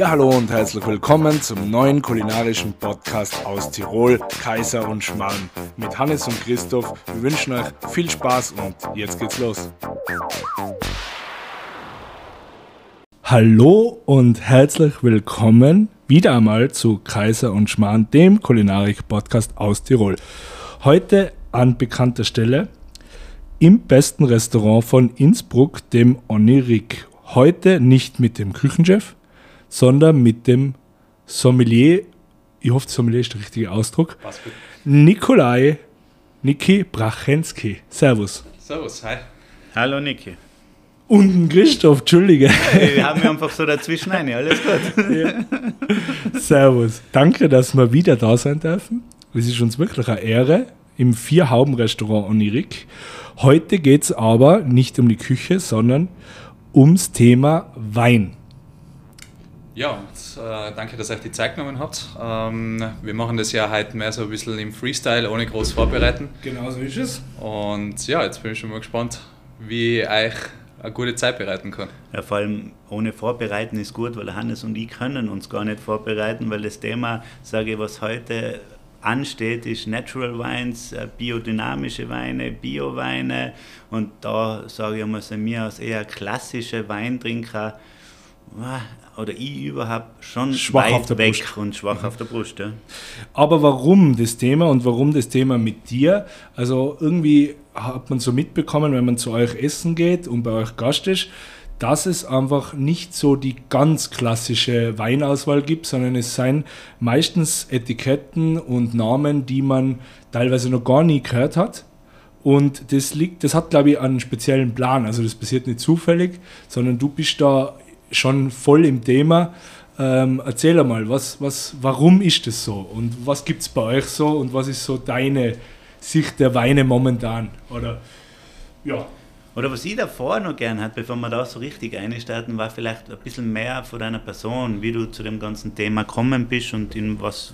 Ja, hallo und herzlich willkommen zum neuen kulinarischen Podcast aus Tirol, Kaiser und Schmarrn. Mit Hannes und Christoph. Wir wünschen euch viel Spaß und jetzt geht's los. Hallo und herzlich willkommen wieder einmal zu Kaiser und Schmarrn, dem Kulinarik-Podcast aus Tirol. Heute an bekannter Stelle im besten Restaurant von Innsbruck, dem Onirik. Heute nicht mit dem Küchenchef, sondern mit dem Sommelier, ich hoffe, Sommelier ist der richtige Ausdruck, Nikolai Niki Brachensky. Servus. Servus, hi. Hallo Niki. Und Christoph, Entschuldige. Hey, wir haben einfach so dazwischen eine, alles gut. Ja. Servus. Danke, dass wir wieder da sein dürfen. Es ist uns wirklich eine Ehre im Vier-Hauben-Restaurant Onirik. Heute geht es aber nicht um die Küche, sondern ums Thema Wein. Ja, und, äh, danke, dass ihr euch die Zeit genommen habt. Ähm, wir machen das ja heute mehr so ein bisschen im Freestyle, ohne groß vorbereiten. Genau so ist es. Und ja, jetzt bin ich schon mal gespannt, wie ich euch eine gute Zeit bereiten kann. Ja, vor allem ohne Vorbereiten ist gut, weil Hannes und ich können uns gar nicht vorbereiten, weil das Thema, sage ich, was heute ansteht, ist Natural Wines, äh, biodynamische Weine, Bio-Weine und da sage ich mal, sind wir als eher klassische Weintrinker oder ich überhaupt schon Schwach weit auf der weg Brust. und schwach auf der Brust. Ja. Aber warum das Thema und warum das Thema mit dir? Also irgendwie hat man so mitbekommen, wenn man zu euch essen geht und bei euch Gast ist, dass es einfach nicht so die ganz klassische Weinauswahl gibt, sondern es seien meistens Etiketten und Namen, die man teilweise noch gar nie gehört hat. Und das liegt, das hat, glaube ich, einen speziellen Plan. Also das passiert nicht zufällig, sondern du bist da schon voll im Thema. Ähm, erzähl einmal, was, was, warum ist das so? Und was gibt es bei euch so? Und was ist so deine Sicht der Weine momentan? Oder ja. Oder was ich davor noch gern hat, bevor wir da so richtig einstarten, war vielleicht ein bisschen mehr von deiner Person, wie du zu dem ganzen Thema gekommen bist und in was,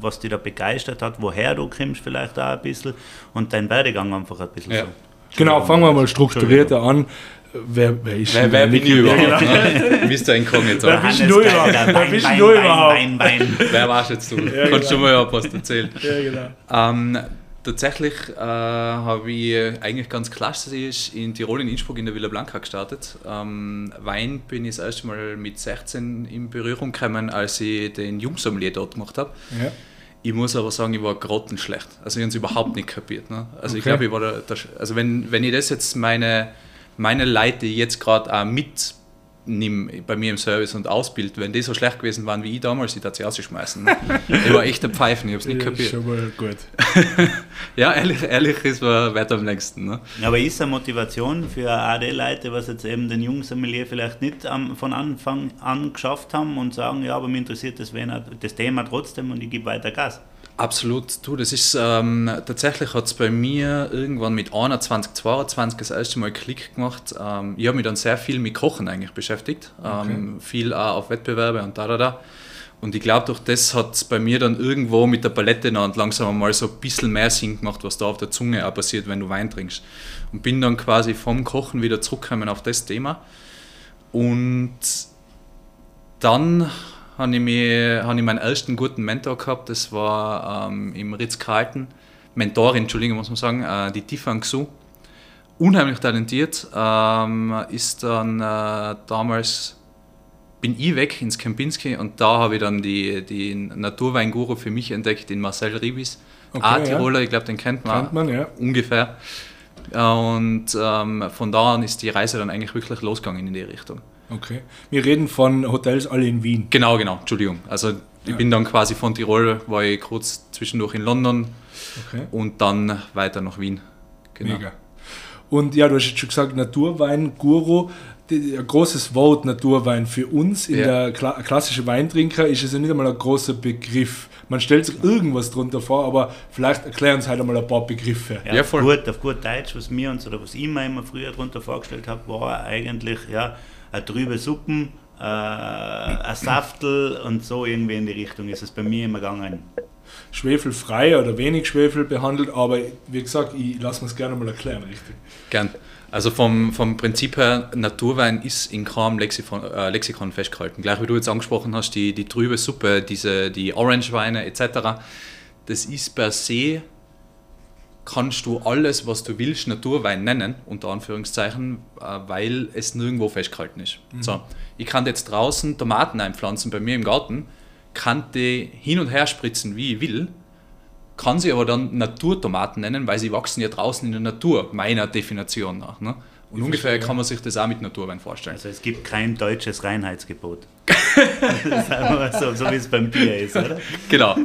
was dich da begeistert hat, woher du kommst vielleicht auch ein bisschen und dein Werdegang einfach ein bisschen Ja. so. Genau, fangen wir mal strukturierter an. Wer, wer ist Wer, wer bin ich überhaupt? Ne? Mr. Inkognito. Wer bist du überhaupt? Wer bist du Wein, überhaupt? Wein, Wein. Wer warst jetzt du? Ja, Kannst du genau. mal was erzählen? Ja, genau. Ähm, tatsächlich äh, habe ich eigentlich ganz klassisch in Tirol in Innsbruck in der Villa Blanca gestartet. Ähm, Wein bin ich das erste Mal mit 16 in Berührung gekommen, als ich den Jungsommelier dort gemacht habe. Ja. Ich muss aber sagen, ich war grottenschlecht. Also ich habe es überhaupt nicht kapiert. Ne? Also ich Okay. glaube, ich war der, der, also wenn, wenn ich das jetzt meine, meine Leute, die ich jetzt gerade auch mitnehme bei mir im Service und ausbild, wenn die so schlecht gewesen waren wie ich damals, die sie rausschmeißen. Ne? Ich war echt ein Pfeifen, ich habe es nicht Ja, kapiert. schon mal gut. Ja, ehrlich, ehrlich ist man weiter am längsten. Ne? Aber ist eine Motivation für AD-Leute, was jetzt eben den Jungsommelier vielleicht nicht am, von Anfang an geschafft haben und sagen, ja, aber mir interessiert das, das Thema trotzdem und ich gebe weiter Gas. Absolut, du, das ist ähm, tatsächlich hat es bei mir irgendwann mit 21, 22 das erste Mal Klick gemacht. Ähm, ich habe mich dann sehr viel mit Kochen eigentlich beschäftigt, ähm, viel auch auf Wettbewerbe und da, da, da. Und ich glaube, durch das hat es bei mir dann irgendwo mit der Palette noch und langsam mal so ein bisschen mehr Sinn gemacht, was da auf der Zunge auch passiert, wenn du Wein trinkst. Und bin dann quasi vom Kochen wieder zurückgekommen auf das Thema. Und dann habe ich, mich, habe ich meinen ersten guten Mentor gehabt, das war ähm, im Ritz-Carlton, Mentorin, Entschuldigung, muss man sagen, äh, die Tifan Xu. Unheimlich talentiert, ähm, ist dann äh, damals, bin ich weg ins Kempinski und da habe ich dann die, die Naturweinguru für mich entdeckt, den Marcel Ribis. Okay, Ah, ja. Tiroler, ich glaube, den kennt man, Kennt man, ja. ungefähr. Und ähm, von da an ist die Reise dann eigentlich wirklich losgegangen in die Richtung. Okay. Wir reden von Hotels alle in Wien. Genau, genau, Entschuldigung. Also ich Ja. bin dann quasi von Tirol, war ich kurz zwischendurch in London Okay. und dann weiter nach Wien. Genau. Mega. Und ja, du hast jetzt schon gesagt, Naturwein, Guru. Ein großes Wort Naturwein für uns in Ja. der Kla klassischen Weintrinker ist es ja nicht einmal ein großer Begriff. Man stellt sich irgendwas drunter vor, aber vielleicht erklären uns halt einmal ein paar Begriffe. Ja, Ja, auf, voll. gut, auf gut Deutsch, was wir uns oder was ich mir immer früher darunter vorgestellt habe, war eigentlich ja, eine trübe Suppen, äh, ein Saftel und so irgendwie in die Richtung ist es bei mir immer gegangen. schwefelfrei oder wenig Schwefel behandelt, aber wie gesagt, ich lasse mir es gerne mal erklären, richtig. Gern. Also vom, vom Prinzip her, Naturwein ist in keinem Lexikon, äh, Lexikon festgehalten. Gleich wie du jetzt angesprochen hast, die, die trübe Suppe, diese, die Orangeweine etc., das ist per se, kannst du alles, was du willst, Naturwein nennen, unter Anführungszeichen, äh, weil es nirgendwo festgehalten ist. Mhm. So, ich kann jetzt draußen Tomaten einpflanzen bei mir im Garten, kann die hin und her spritzen, wie ich will, kann sie aber dann Naturtomaten nennen, weil sie wachsen ja draußen in der Natur, meiner Definition nach. Ne? Und ungefähr kann man sich das auch mit Naturwein vorstellen. Also es gibt kein deutsches Reinheitsgebot. so, so wie es beim Bier ist, oder? Genau.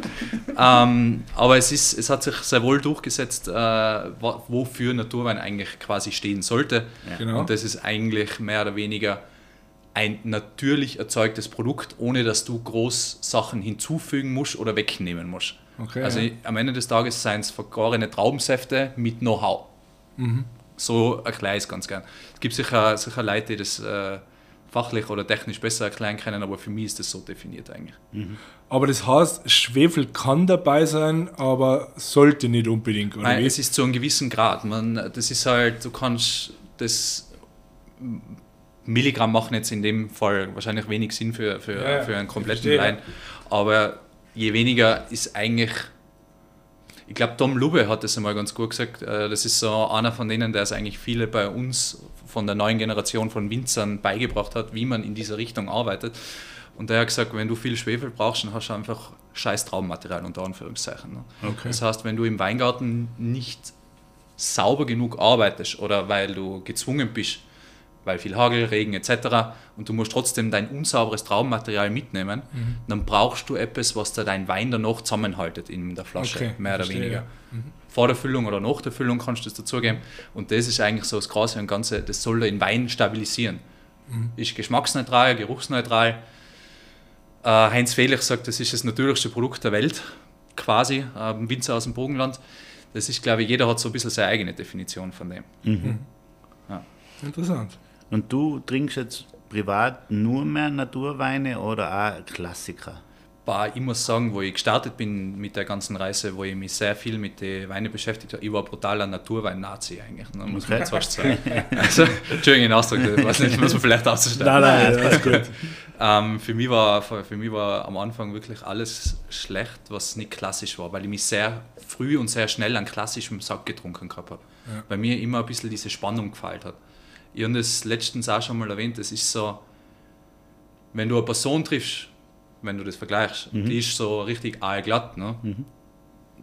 Ähm, aber es, ist, es hat sich sehr wohl durchgesetzt, äh, wofür Naturwein eigentlich quasi stehen sollte. Ja. Genau. Und das ist eigentlich mehr oder weniger ein natürlich erzeugtes Produkt, ohne dass du groß Sachen hinzufügen musst oder wegnehmen musst. Okay, also ja. am Ende des Tages seien es vergorene Traubensäfte mit Know-how. Mhm. So erkläre ich es ganz gern. Es gibt sicher, sicher Leute, die das äh, fachlich oder technisch besser erklären können, aber für mich ist das so definiert eigentlich. Mhm. Aber das heißt, Schwefel kann dabei sein, aber sollte nicht unbedingt, oder Nein, wie? es ist zu einem gewissen Grad. Man, das ist halt, du kannst das Milligramm machen jetzt in dem Fall wahrscheinlich wenig Sinn für, für, ja, für einen kompletten Wein, aber je weniger ist eigentlich. Ich glaube, Tom Lube hat das einmal ganz gut gesagt. Äh, das ist so einer von denen, der es eigentlich viele bei uns von der neuen Generation von Winzern beigebracht hat, wie man in dieser Richtung arbeitet. Und der hat gesagt, wenn du viel Schwefel brauchst, dann hast du einfach scheiß Traummaterial unter Anführungszeichen. Ne? Okay. Das heißt, wenn du im Weingarten nicht sauber genug arbeitest oder weil du gezwungen bist, weil viel Hagel, Regen etc. und du musst trotzdem dein unsauberes Traummaterial mitnehmen, mhm. dann brauchst du etwas, was da dein Wein dann noch zusammenhaltet in der Flasche, okay, mehr oder weniger. Ja. Mhm. Vor der Füllung oder nach der Füllung kannst du das dazugeben und das ist eigentlich so das Krasse und Ganze, das soll den Wein stabilisieren. Mhm. Ist geschmacksneutral, geruchsneutral. Äh, Heinz Felix sagt, das ist das natürlichste Produkt der Welt, quasi, äh, Winzer aus dem Burgenland. Das ist, glaube ich, jeder hat so ein bisschen seine eigene Definition von dem. Mhm. Ja. Interessant. Und du trinkst jetzt privat nur mehr Naturweine oder auch Klassiker? ich muss sagen, wo ich gestartet bin mit der ganzen Reise, wo ich mich sehr viel mit den Weinen beschäftigt habe, ich war brutaler Naturwein-Nazi eigentlich, ne, muss man jetzt fast sagen. also, Entschuldigung, den Ausdruck, ich weiß nicht, muss man vielleicht ausstellen. Nein, nein, alles gut. ähm, für, mich war, für mich war am Anfang wirklich alles schlecht, was nicht klassisch war, weil ich mich sehr früh und sehr schnell an klassischem Sack getrunken gehabt habe. Ja. Weil mir immer ein bisschen diese Spannung gefällt hat. Ich habe das letztens auch schon mal erwähnt, das ist so, wenn du eine Person triffst, wenn du das vergleichst, mhm. die ist so richtig aalglatt, ne? Mhm.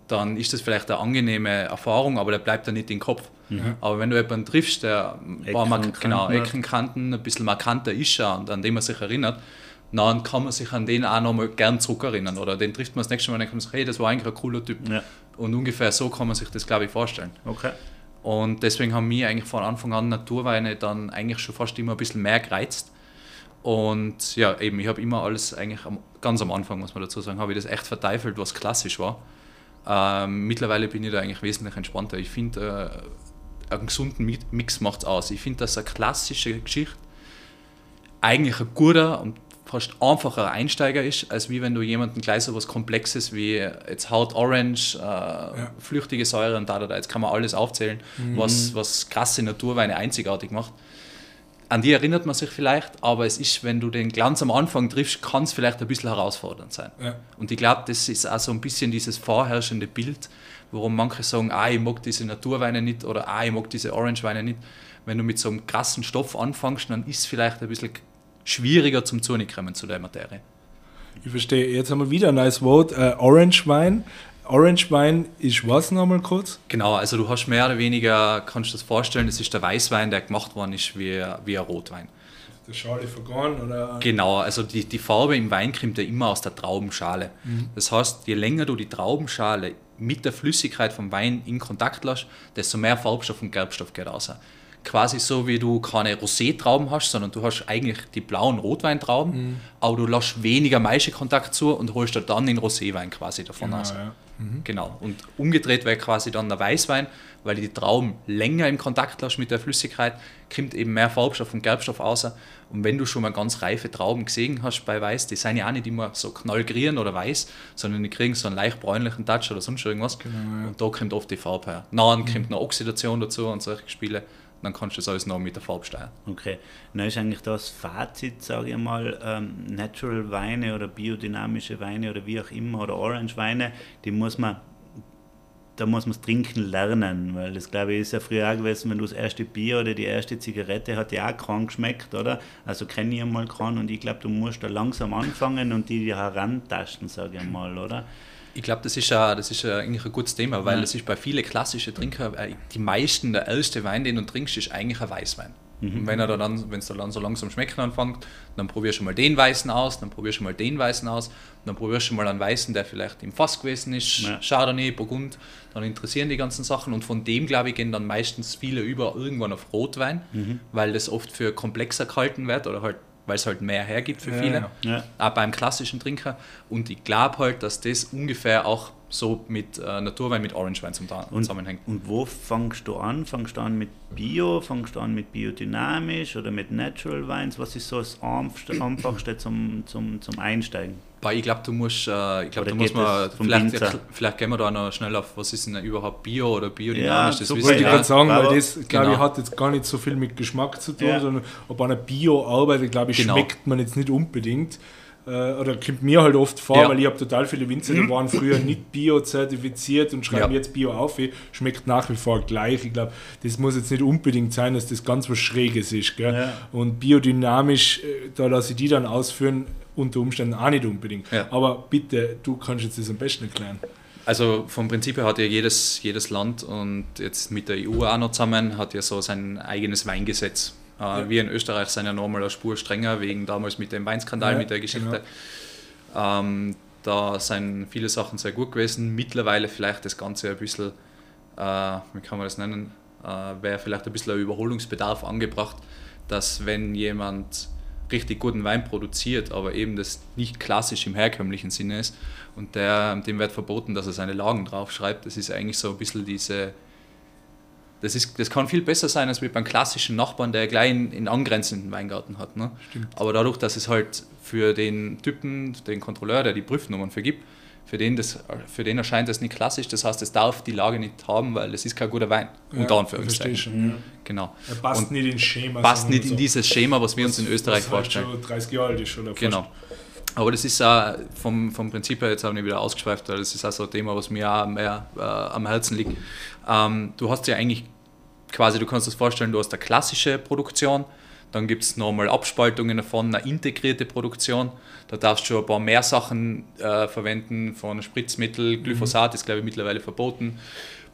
dann ist das vielleicht eine angenehme Erfahrung, aber der bleibt dann nicht im Kopf. Mhm. Aber wenn du jemanden triffst, der war mal, genau, Eckenkanten, ein bisschen markanter ist und an den man sich erinnert, dann kann man sich an den auch nochmal gern zurückerinnern. Oder den trifft man das nächste Mal und denkt man sich, hey, das war eigentlich ein cooler Typ. Ja. Und ungefähr so kann man sich das, glaube ich, vorstellen. Okay. Und deswegen haben mich eigentlich von Anfang an Naturweine dann eigentlich schon fast immer ein bisschen mehr gereizt. Und ja, eben, ich habe immer alles eigentlich am, ganz am Anfang, muss man dazu sagen, habe ich das echt verteifelt, was klassisch war. Ähm, mittlerweile bin ich da eigentlich wesentlich entspannter. Ich finde, äh, einen gesunden Mix macht es aus. Ich finde, dass eine klassische Geschichte eigentlich ein guter und fast einfacher Einsteiger ist, als wie wenn du jemanden gleich so was Komplexes wie jetzt Haut Orange, äh, ja. flüchtige Säure und da, da, da, jetzt kann man alles aufzählen, mhm. was, was krasse Naturweine einzigartig macht. An die erinnert man sich vielleicht, aber es ist, wenn du den Glanz am Anfang triffst, kann es vielleicht ein bisschen herausfordernd sein. Ja. Und ich glaube, das ist auch so ein bisschen dieses vorherrschende Bild, warum manche sagen, ah, ich mag diese Naturweine nicht oder ah, ich mag diese Orangeweine nicht. Wenn du mit so einem krassen Stoff anfängst, dann ist es vielleicht ein bisschen schwieriger zum kommen zu der Materie. Ich verstehe. Jetzt haben wir wieder ein neues Wort, äh, Orange Wein. Orange Wein ist was nochmal kurz? Genau, also du hast mehr oder weniger, kannst du das vorstellen, das ist der Weißwein, der gemacht worden ist wie, wie ein Rotwein. Der Schale vergoren oder? Genau, also die, die Farbe im Wein kommt ja immer aus der Traubenschale. Mhm. Das heißt, je länger du die Traubenschale mit der Flüssigkeit vom Wein in Kontakt lässt, desto mehr Farbstoff und Gerbstoff geht raus. Quasi so, wie du keine Rosé-Trauben hast, sondern du hast eigentlich die blauen Rotweintrauben, mhm. aber du lässt weniger Maischekontakt zu und holst dann den Roséwein quasi davon genau, aus. Ja. Mhm. Genau. Und umgedreht wäre quasi dann der Weißwein, weil die Trauben länger im Kontakt lässt mit der Flüssigkeit, kommt eben mehr Farbstoff und Gerbstoff raus. Und wenn du schon mal ganz reife Trauben gesehen hast bei Weiß, die sind ja auch nicht immer so knallgrün oder weiß, sondern die kriegen so einen leicht bräunlichen Touch oder sonst irgendwas. Genau, ja. Und da kommt oft die Farbe her. Dann mhm. kommt noch Oxidation dazu und solche Spiele dann kannst du das alles noch mit der Farbe steuern. Okay, dann ist eigentlich das Fazit, sage ich mal, ähm, Natural Weine oder biodynamische Weine oder wie auch immer oder Orange Weine, die muss man da muss man es trinken lernen, weil das glaube ich ist ja früher auch gewesen, wenn du das erste Bier oder die erste Zigarette hat ja auch krank geschmeckt, oder? Also kenne ich einmal keinen und ich glaube, du musst da langsam anfangen und die herantasten, sage ich mal, oder? Ich glaube, das ist ja das ist ja eigentlich ein gutes Thema, weil es ist bei vielen klassischen Trinker, äh, die meisten, der erste Wein, den du trinkst, ist eigentlich ein Weißwein. Mhm. Und wenn er dann, wenn es dann so langsam schmecken anfängt, dann probierst du mal den Weißen aus, dann probierst du mal den Weißen aus, dann probierst du mal einen Weißen, der vielleicht im Fass gewesen ist, ja. Chardonnay, Burgund, dann interessieren die ganzen Sachen und von dem, glaube ich, gehen dann meistens viele über irgendwann auf Rotwein, mhm. weil das oft für komplexer gehalten wird oder halt weil es halt mehr hergibt für viele, ja. auch beim klassischen Trinker. Und ich glaube halt, dass das ungefähr auch so mit äh, Naturwein, mit Orangewein zum und, zusammenhängt. Und wo fangst du an? Fangst du an mit Bio? Fangst du an mit biodynamisch oder mit Natural Wines? Was ist so das Einfachste zum, zum, zum Einsteigen? Ich glaube, du musst, äh, ich glaube, da muss man, vielleicht, ja, vielleicht gehen wir da noch schnell auf, was ist denn überhaupt Bio oder biodynamisch, ja, das so wissen ich gerade sagen, weil das, glaube genau. ich, hat jetzt gar nicht so viel mit Geschmack zu tun, ja. sondern ob einer Bio arbeitet, glaube ich, genau. schmeckt man jetzt nicht unbedingt. Äh, oder kommt mir halt oft vor, ja. weil ich habe total viele Winzer, die waren früher nicht bio-zertifiziert und schreiben ja. jetzt Bio auf, schmeckt nach wie vor gleich. Ich glaube, das muss jetzt nicht unbedingt sein, dass das ganz was Schräges ist. Ja. Und biodynamisch, äh, da lasse ich die dann ausführen, unter Umständen auch nicht unbedingt. Aber bitte, du kannst jetzt das am besten erklären. Also vom Prinzip her hat ja jedes, jedes Land und jetzt mit der EU auch noch zusammen hat ja so sein eigenes Weingesetz. Äh, ja. Wir in Österreich sind ja nochmal eine Spur strenger, wegen damals mit dem Weinskandal, ja, mit der Geschichte. Genau. Ähm, da sind viele Sachen sehr gut gewesen. Mittlerweile vielleicht das Ganze ein bisschen, äh, wie kann man das nennen, äh, wäre vielleicht ein bisschen ein Überholungsbedarf angebracht, dass wenn jemand richtig guten Wein produziert, aber eben das nicht klassisch im herkömmlichen Sinne ist und der, dem wird verboten, dass er seine Lagen draufschreibt. Das ist eigentlich so ein bisschen diese das, ist, das kann viel besser sein als mit beim klassischen Nachbarn, der gleich in, in angrenzenden Weingarten hat. Ne? Aber dadurch, dass es halt für den Typen, den Kontrolleur, der die Prüfnummern vergibt, für den, das, für den erscheint das nicht klassisch. Das heißt, es darf die Lage nicht haben, weil es ist kein guter Wein. Ja, unter Anführungszeichen. Schon, ja. Genau. Er passt Und nicht ins Schema. Passt nicht in dieses Schema, was wir was, uns in Österreich halt vorstellen. Halt schon 30 Jahre alt ist schon. Genau. Aber das ist auch vom, vom Prinzip her, jetzt habe ich wieder ausgeschweift, weil das ist auch so ein Thema, was mir auch mehr äh, am Herzen liegt. Ähm, du hast ja eigentlich quasi, du kannst dir das vorstellen, du hast eine klassische Produktion, dann gibt es nochmal Abspaltungen davon, eine integrierte Produktion. Da darfst du schon ein paar mehr Sachen äh, verwenden, von Spritzmittel, mhm. Glyphosat mhm. ist glaube ich mittlerweile verboten,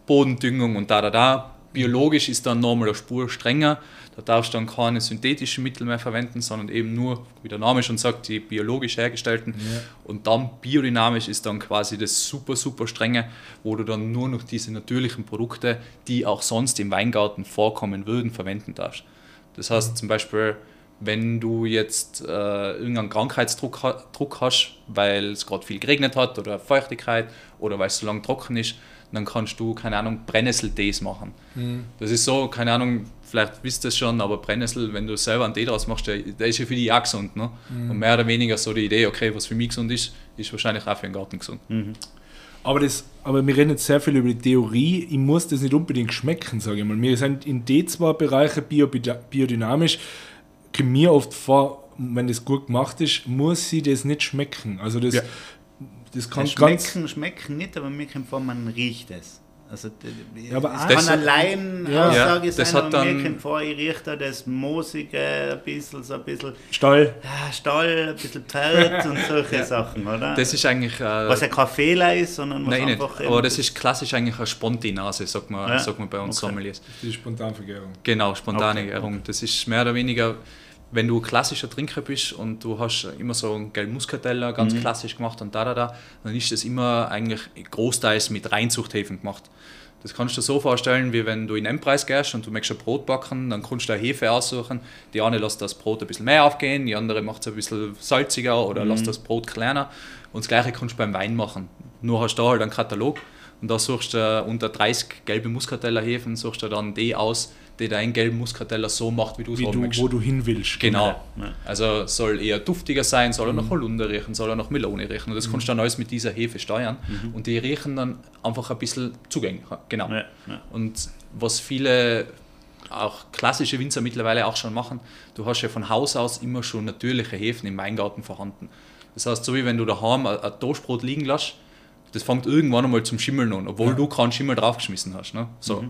Bodendüngung und da, da, da. Biologisch ist dann nochmal eine Spur strenger. Da darfst du dann keine synthetischen Mittel mehr verwenden, sondern eben nur, wie der Name schon sagt, die biologisch hergestellten. Ja. Und dann biodynamisch ist dann quasi das super, super strenge, wo du dann nur noch diese natürlichen Produkte, die auch sonst im Weingarten vorkommen würden, verwenden darfst. Das heißt zum Beispiel, wenn du jetzt äh, irgendeinen Krankheitsdruck Druck hast, weil es gerade viel geregnet hat oder Feuchtigkeit oder weil es so lange trocken ist, dann kannst du, keine Ahnung, Brennnesseltees machen. Mhm. Das ist so, keine Ahnung, vielleicht wisst ihr es schon, aber Brennnessel, wenn du selber einen Tee draus machst, der, der ist ja für die auch gesund. Ne? Mhm. Und mehr oder weniger so die Idee, okay, was für mich gesund ist, ist wahrscheinlich auch für den Garten gesund. Mhm. Aber, das, aber wir reden jetzt sehr viel über die Theorie. Ich muss das nicht unbedingt schmecken, sage ich mal. Wir sind in den zwei Bereichen bio, biodynamisch. Kommt mir oft vor, wenn das gut gemacht ist, muss sie das nicht schmecken. Also das, ja. Das kann schmecken, ganz schmecken nicht, aber mir kommt vor, man riecht es. Also ja, aber das kann allein ja. Aussage sein, das hat mir kommt vor, ich rieche da das Moosige, ein bisschen, so ein bisschen Stall, ja, Stall ein bisschen Pferd und solche ja. Sachen, oder? Das ist eigentlich... Äh, was ja kein Fehler ist, sondern was nein, einfach... Nicht. Aber das ist klassisch eigentlich eine Spontinase, sagt man, ja. sagt man bei uns okay. Sommeliers. Die Spontanvergärung. Genau, spontane okay. Gärung. Das ist mehr oder weniger wenn du klassischer Trinker bist und du hast immer so einen gelben Muskateller ganz mhm. klassisch gemacht und da, da, da, dann ist das immer eigentlich großteils mit Reinzuchthäfen gemacht. Das kannst du dir so vorstellen, wie wenn du in den Preis gehst und du möchtest ein Brot backen, dann kannst du eine Hefe aussuchen. Die eine lässt das Brot ein bisschen mehr aufgehen, die andere macht es ein bisschen salziger oder mhm. lässt das Brot kleiner. Und das gleiche kannst du beim Wein machen. Nur hast du da halt einen Katalog und da suchst du unter 30 gelbe Muskatellerhefen, suchst du dann die aus, die deinen gelben Muskateller so macht, wie du es möchtest. Wo du hin willst. Genau. Ja. Also soll eher duftiger sein, soll er mhm. nach Holunder riechen, soll er nach Melone riechen. Und das mhm. kannst du dann alles mit dieser Hefe steuern. Mhm. Und die riechen dann einfach ein bisschen zugänglicher. Genau. Ja. Ja. Und was viele auch klassische Winzer mittlerweile auch schon machen, du hast ja von Haus aus immer schon natürliche Hefen im Weingarten vorhanden. Das heißt, so wie wenn du daheim ein, ein Toastbrot liegen lässt, das fängt irgendwann einmal zum Schimmeln an, obwohl du keinen Schimmel draufgeschmissen hast. Ne? So.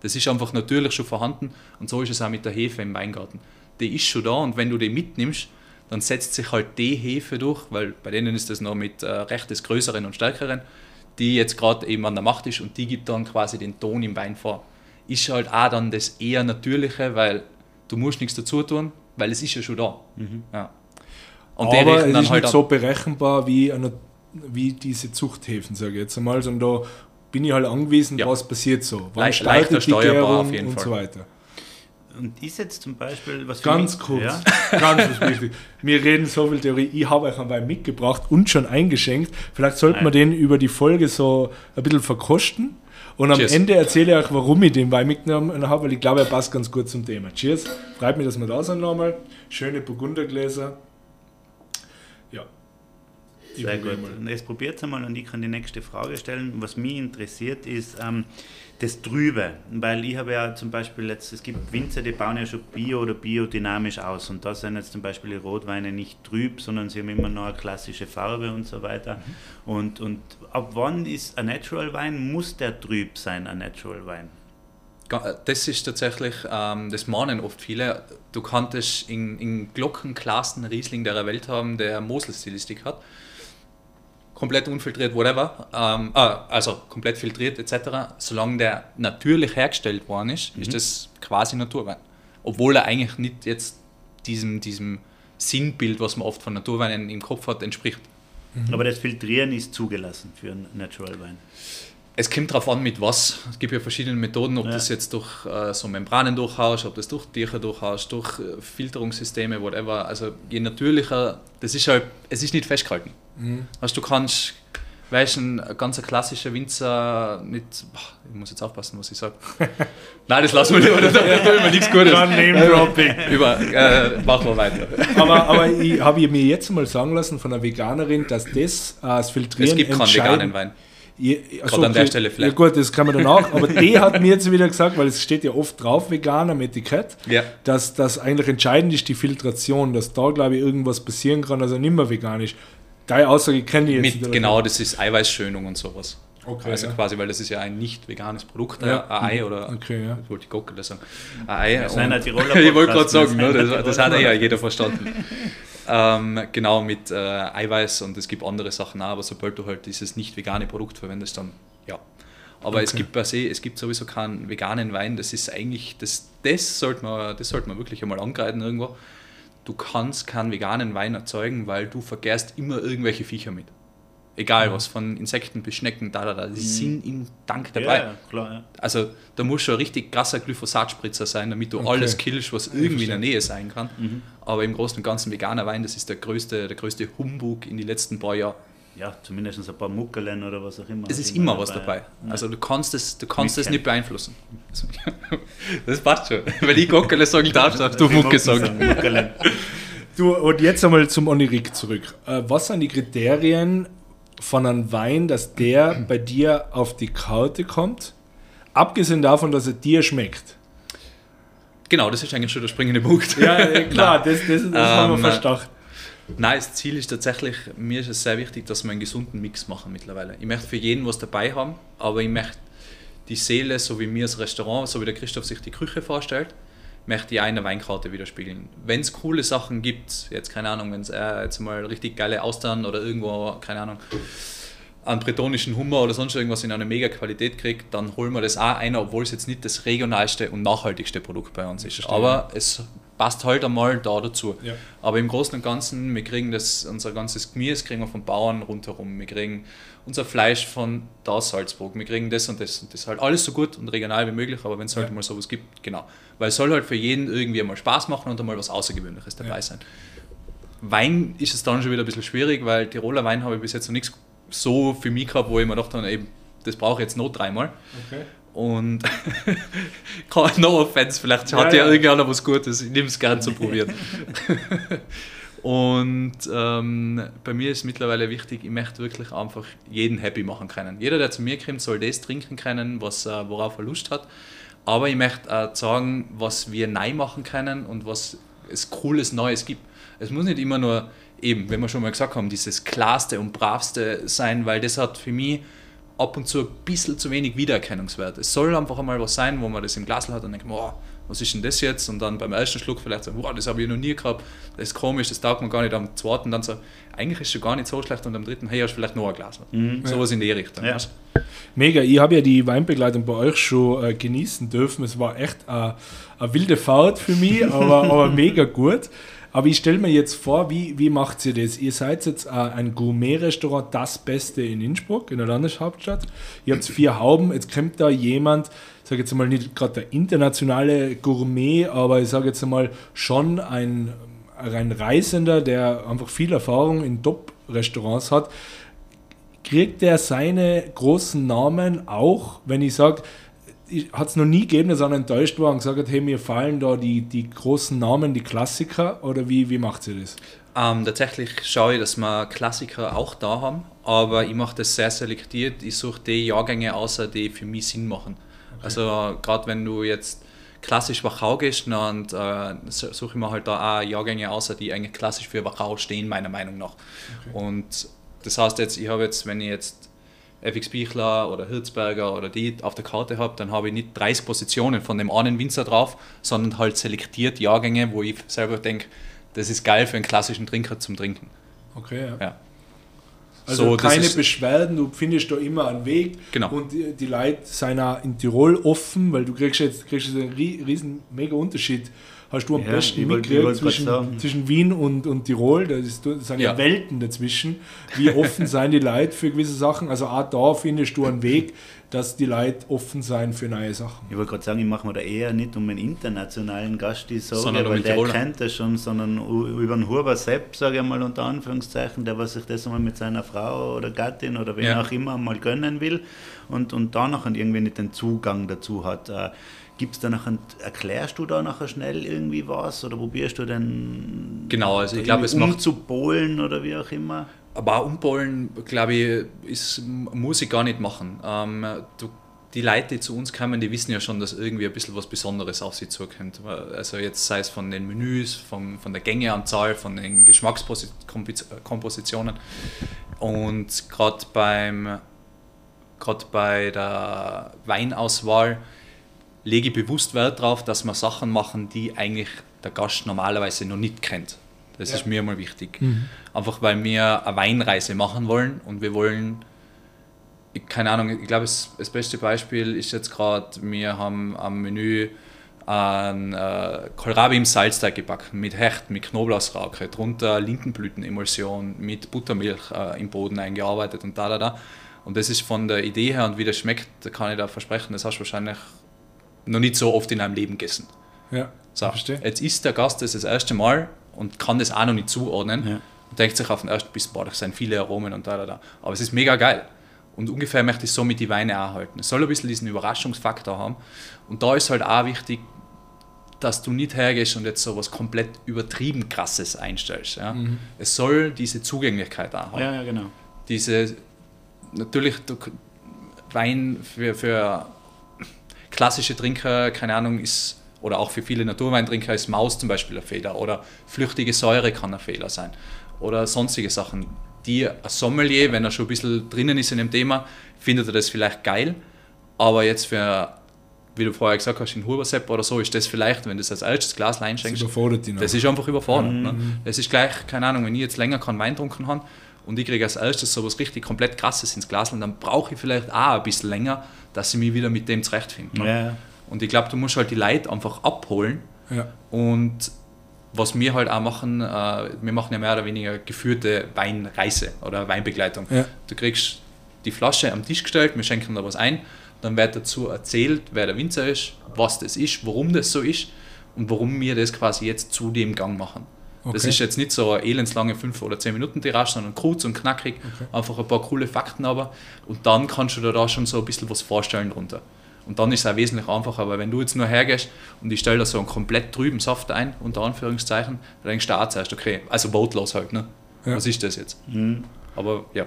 Das ist einfach natürlich schon vorhanden und so ist es auch mit der Hefe im Weingarten. Die ist schon da und wenn du die mitnimmst, dann setzt sich halt die Hefe durch, weil bei denen ist das noch mit äh, Recht des Größeren und Stärkeren, die jetzt gerade eben an der Macht ist und die gibt dann quasi den Ton im Wein vor. Ist halt auch dann das eher Natürliche, weil du musst nichts dazu tun, weil es ist ja schon da. Mhm. Ja. Und Aber es ist halt nicht so berechenbar wie, eine, wie diese Zuchthäfen, sage ich jetzt einmal, sondern da bin ich halt angewiesen, ja. was passiert so. Wann Leicht, leichter steuerbar auf jeden und Fall. so weiter. Und ist jetzt zum Beispiel, was Ganz kurz, ja? ganz wichtig. Wir reden so viel Theorie. Ich habe euch einen Wein mitgebracht und schon eingeschenkt. Vielleicht sollten wir den über die Folge so ein bisschen verkosten. Und am Cheers. Ende erzähle ich euch, warum ich den Wein mitgenommen habe, weil ich glaube, er passt ganz gut zum Thema. Cheers. Freut mich, dass wir da sind nochmal. Schöne Burgundergläser. Sehr gut. Und jetzt probiert es einmal und ich kann die nächste Frage stellen. Was mich interessiert ist ähm, das Trübe, weil ich habe ja zum Beispiel jetzt, es gibt Winzer, die bauen ja schon bio oder biodynamisch aus und da sind jetzt zum Beispiel die Rotweine nicht trüb, sondern sie haben immer noch eine klassische Farbe und so weiter. Mhm. Und, und ab wann ist ein Natural Wein, muss der trüb sein, ein Natural Wein? Das ist tatsächlich, ähm, das mahnen oft viele. Du kanntest in, in glockenklarsten Riesling der Welt haben, der Mosel-Stilistik hat komplett unfiltriert, whatever, ähm, ah, also komplett filtriert etc., solange der natürlich hergestellt worden ist, mhm. ist das quasi Naturwein. Obwohl er eigentlich nicht jetzt diesem, diesem Sinnbild, was man oft von Naturweinen im Kopf hat, entspricht. Mhm. Aber das Filtrieren ist zugelassen für einen Natural Wein. Es kommt darauf an, mit was. Es gibt ja verschiedene Methoden, ob ja. das jetzt durch äh, so Membranen durchhaust, ob das durch Tücher durchhaust, durch äh, Filterungssysteme, whatever. Also je natürlicher, das ist halt, es ist nicht festgehalten. Mhm. Also du kannst, weißt du, ein ganz klassischer Winzer mit, ich muss jetzt aufpassen, was ich sage. Nein, das lassen wir lieber, da tun wir nichts Gutes. Name-Dropping. Über, äh, machen wir weiter. Aber, aber ich habe mir jetzt mal sagen lassen von einer Veganerin, dass das, äh, das Filtrieren Es gibt keinen veganen Wein. Ja, also, an der Stelle vielleicht. Ja gut, das kann man dann auch. Aber die hat mir jetzt wieder gesagt, weil es steht ja oft drauf, vegan am Etikett, ja. dass das eigentlich entscheidend ist, die Filtration, dass da, glaube ich, irgendwas passieren kann, also nicht mehr veganisch. Deine Aussage kenne ich jetzt Mit, Genau, das ist Eiweißschönung und sowas. Okay, also ja. quasi, weil das ist ja ein nicht veganes Produkt, ja. ein Ei oder okay, ja. wollte ich Gockel sagen. Ein Ei. Ja, und, ich wollte gerade sagen, ne, das, das hat ja jeder verstanden. Ähm, genau, mit äh, Eiweiß und es gibt andere Sachen auch, aber sobald du halt dieses nicht vegane Produkt verwendest, dann ja. Aber okay. es gibt per se, es gibt sowieso keinen veganen Wein, das ist eigentlich, das, das sollte man, das sollte man wirklich einmal angreifen irgendwo du kannst keinen veganen Wein erzeugen, weil du vergehrst immer irgendwelche Viecher mit. Egal was, von Insekten bis Schnecken, da, da, da, die mhm. sind im Dank dabei. Ja, klar, ja. Also da muss schon ein richtig krasser Glyphosatspritzer sein, damit du okay. alles killst, was irgendwie in der Nähe sein kann. Mhm. Aber im Großen und Ganzen veganer Wein, das ist der größte, der größte Humbug in den letzten paar Jahren ja, zumindest ein paar Muckelen oder was auch immer. Es ist immer was dabei. dabei. Also du kannst es, du kannst es nicht beeinflussen. das passt schon. Wenn ich Gockele sagen darf, darfst du Mucke sagen. du, und jetzt einmal zum Onirik zurück. Äh, was sind die Kriterien von einem Wein, dass der bei dir auf die Karte kommt? Abgesehen davon, dass er dir schmeckt. Genau, das ist eigentlich schon der springende Punkt. Ja, klar, das, das, das haben wir ähm, verstanden. Nein, das Ziel ist tatsächlich, mir ist es sehr wichtig, dass wir einen gesunden Mix machen mittlerweile. Ich möchte für jeden was dabei haben, aber ich möchte die Seele, so wie mir das Restaurant, so wie der Christoph sich die Küche vorstellt, möchte ich eine Weinkarte widerspiegeln. Wenn es coole Sachen gibt, jetzt keine Ahnung, wenn es äh, jetzt mal richtig geile Austern oder irgendwo, keine Ahnung, einen bretonischen Hummer oder sonst irgendwas in einer mega Qualität kriegt, dann holen wir das auch ein, obwohl es jetzt nicht das regionalste und nachhaltigste Produkt bei uns ist. Aber es passt halt einmal da dazu. Ja. Aber im Großen und Ganzen, wir kriegen das, unser ganzes Gemüse kriegen wir von Bauern rundherum. Wir kriegen unser Fleisch von da Salzburg. Wir kriegen das und das und das. Halt alles so gut und regional wie möglich, aber wenn es halt Ja. mal sowas gibt, genau. Weil es soll halt für jeden irgendwie einmal Spaß machen und einmal was Außergewöhnliches dabei Ja. sein. Wein ist es dann schon wieder ein bisschen schwierig, weil Tiroler Wein habe ich bis jetzt noch nichts so für mich gehabt, wo ich mir gedacht habe, eben, das brauche ich jetzt noch dreimal. Okay. Und no offense, vielleicht hat Ja, ja, irgendeiner was Gutes, ich nehme es gern zu probieren. Und ähm, bei mir ist mittlerweile wichtig, ich möchte wirklich einfach jeden happy machen können. Jeder, der zu mir kommt, soll das trinken können, was, äh, worauf er Lust hat. Aber ich möchte auch sagen, was wir neu machen können und was es Cooles Neues gibt. Es muss nicht immer nur eben, wenn wir schon mal gesagt haben, dieses klarste und bravste sein, weil das hat für mich ab und zu ein bisschen zu wenig Wiedererkennungswert. Es soll einfach einmal was sein, wo man das im Glas hat und denkt, wow, was ist denn das jetzt? Und dann beim ersten Schluck vielleicht so, wow, das habe ich noch nie gehabt, das ist komisch, das taugt man gar nicht. Am zweiten dann so, eigentlich ist es schon gar nicht so schlecht und am dritten, hey, hast du vielleicht noch ein Glas. Sowas in die Richtung. Ja. weißt Mega, ich habe ja die Weinbegleitung bei euch schon äh, genießen dürfen. Es war echt äh, eine wilde Fahrt für mich, aber, aber mega gut. Aber ich stelle mir jetzt vor, wie, wie macht ihr das? Ihr seid jetzt äh, ein Gourmet-Restaurant, das Beste in Innsbruck, in der Landeshauptstadt. Ihr habt vier Hauben, jetzt kommt da jemand, ich sage jetzt mal nicht gerade der internationale Gourmet, aber ich sage jetzt mal schon ein, ein Reisender, der einfach viel Erfahrung in Top-Restaurants hat kriegt er seine großen Namen auch, wenn ich sage, hat es noch nie gegeben, dass einer enttäuscht war und gesagt hat, hey, mir fallen da die, die großen Namen, die Klassiker, oder wie, wie macht sie das? Ähm, tatsächlich schaue ich, dass wir Klassiker auch da haben, aber ich mache das sehr selektiert. Ich suche die Jahrgänge außer die für mich Sinn machen. Also gerade wenn du jetzt klassisch Wachau gehst, dann äh, suche ich mir halt da auch Jahrgänge außer die eigentlich klassisch für Wachau stehen, meiner Meinung nach. Und das heißt jetzt, ich habe jetzt, wenn ich jetzt FX Bichler oder Hirzberger oder die auf der Karte habe, dann habe ich nicht 30 Positionen von dem einen Winzer drauf, sondern halt selektiert Jahrgänge, wo ich selber denke, das ist geil für einen klassischen Trinker zum Trinken. Okay, ja. Ja. Also So, keine Beschwerden, du findest da immer einen Weg. Genau. Und die, die Leute sind auch in Tirol offen, weil du kriegst jetzt, kriegst jetzt einen rie- riesen, mega Unterschied. Hast du am Ja, besten mitgekriegt zwischen, zwischen Wien und, und Tirol? Da sind ja. Ja. Welten dazwischen. Wie offen sind die Leute für gewisse Sachen? Also auch da findest du einen Weg, dass die Leute offen sein für neue Sachen. Ich wollte gerade sagen, ich mache mir da eher nicht um einen internationalen Gast die Sorge, Sondern um weil den der Tiroler. kennt das schon, sondern über den Huber Sepp, sage ich mal unter Anführungszeichen, der was sich das einmal mit seiner Frau oder Gattin oder wen Ja. auch immer mal gönnen will und, und da nachher irgendwie nicht den Zugang dazu hat. Gibt's da nachher, erklärst du da nachher schnell irgendwie was oder probierst du denn Genau, also ich glaube, es macht- umzupolen oder wie auch immer? Aber auch umpolen, glaube ich, ist, muss ich gar nicht machen. Ähm, du, die Leute, die zu uns kommen, die wissen ja schon, dass irgendwie ein bisschen was Besonderes auf sie zukommt. Also jetzt sei es von den Menüs, von, von der Gängeanzahl, von den Geschmackskompositionen. Und gerade beim gerade bei der Weinauswahl lege ich bewusst Wert darauf, dass wir Sachen machen, die eigentlich der Gast normalerweise noch nicht kennt. Das Ja. ist mir mal wichtig. Einfach weil wir eine Weinreise machen wollen und wir wollen, ich, keine Ahnung, ich glaube, das, das beste Beispiel ist jetzt gerade, wir haben am Menü ein äh, Kohlrabi im Salzteig gebacken, mit Hecht, mit Knoblauchsrauke, drunter Lindenblütenemulsion, mit Buttermilch äh, im Boden eingearbeitet und da, da, da. Und das ist von der Idee her und wie das schmeckt, da kann ich da versprechen, das hast du wahrscheinlich noch nicht so oft in deinem Leben gegessen. Ja, So, verstehe. jetzt isst der Gast das das erste Mal und kann das auch noch nicht zuordnen Ja. und denkt sich auf den ersten Biss, boah, das sind viele Aromen und da, da, da. Aber es ist mega geil. Und ungefähr möchte ich somit die Weine auch halten. Es soll ein bisschen diesen Überraschungsfaktor haben. Und da ist halt auch wichtig, dass du nicht hergehst und jetzt so was komplett übertrieben krasses einstellst. Ja? Es soll diese Zugänglichkeit auch haben Ja, ja, genau. diese natürlich du, Wein für, für klassische Trinker, keine Ahnung, ist oder auch für viele Naturweintrinker ist Maus zum Beispiel ein Fehler oder flüchtige Säure kann ein Fehler sein oder sonstige Sachen. Die ein Sommelier, wenn er schon ein bisschen drinnen ist in dem Thema, findet er das vielleicht geil, aber jetzt für, wie du vorher gesagt hast, in Hubersepp oder so, ist das vielleicht, wenn du das als erstes Glas Das einschenkst, das auch. ist einfach überfordert. Ne? Das ist gleich, keine Ahnung, wenn ich jetzt länger keinen Wein getrunken habe und ich kriege als erstes so was richtig komplett krasses ins Glas, dann brauche ich vielleicht auch ein bisschen länger, dass ich mich wieder mit dem zurechtfinde. Ne? Und ich glaube, du musst halt die Leute einfach abholen und was wir halt auch machen, äh, wir machen ja mehr oder weniger geführte Weinreise oder Weinbegleitung. Du kriegst die Flasche am Tisch gestellt, wir schenken da was ein, dann wird dazu erzählt, wer der Winzer ist, was das ist, warum das so ist und warum wir das quasi jetzt zu dem Gang machen. Das Okay. ist jetzt nicht so eine elendslange 5 oder 10 Minuten Tirage, sondern kurz und knackig, einfach ein paar coole Fakten aber und dann kannst du dir da schon so ein bisschen was vorstellen drunter. Und dann ist es auch wesentlich einfacher, weil wenn du jetzt nur hergehst und ich stelle da so einen komplett trüben Saft ein, unter Anführungszeichen, dann denkst du auch zuerst, okay, also wortlos halt, ne? Ja. Was ist das jetzt? Aber ja,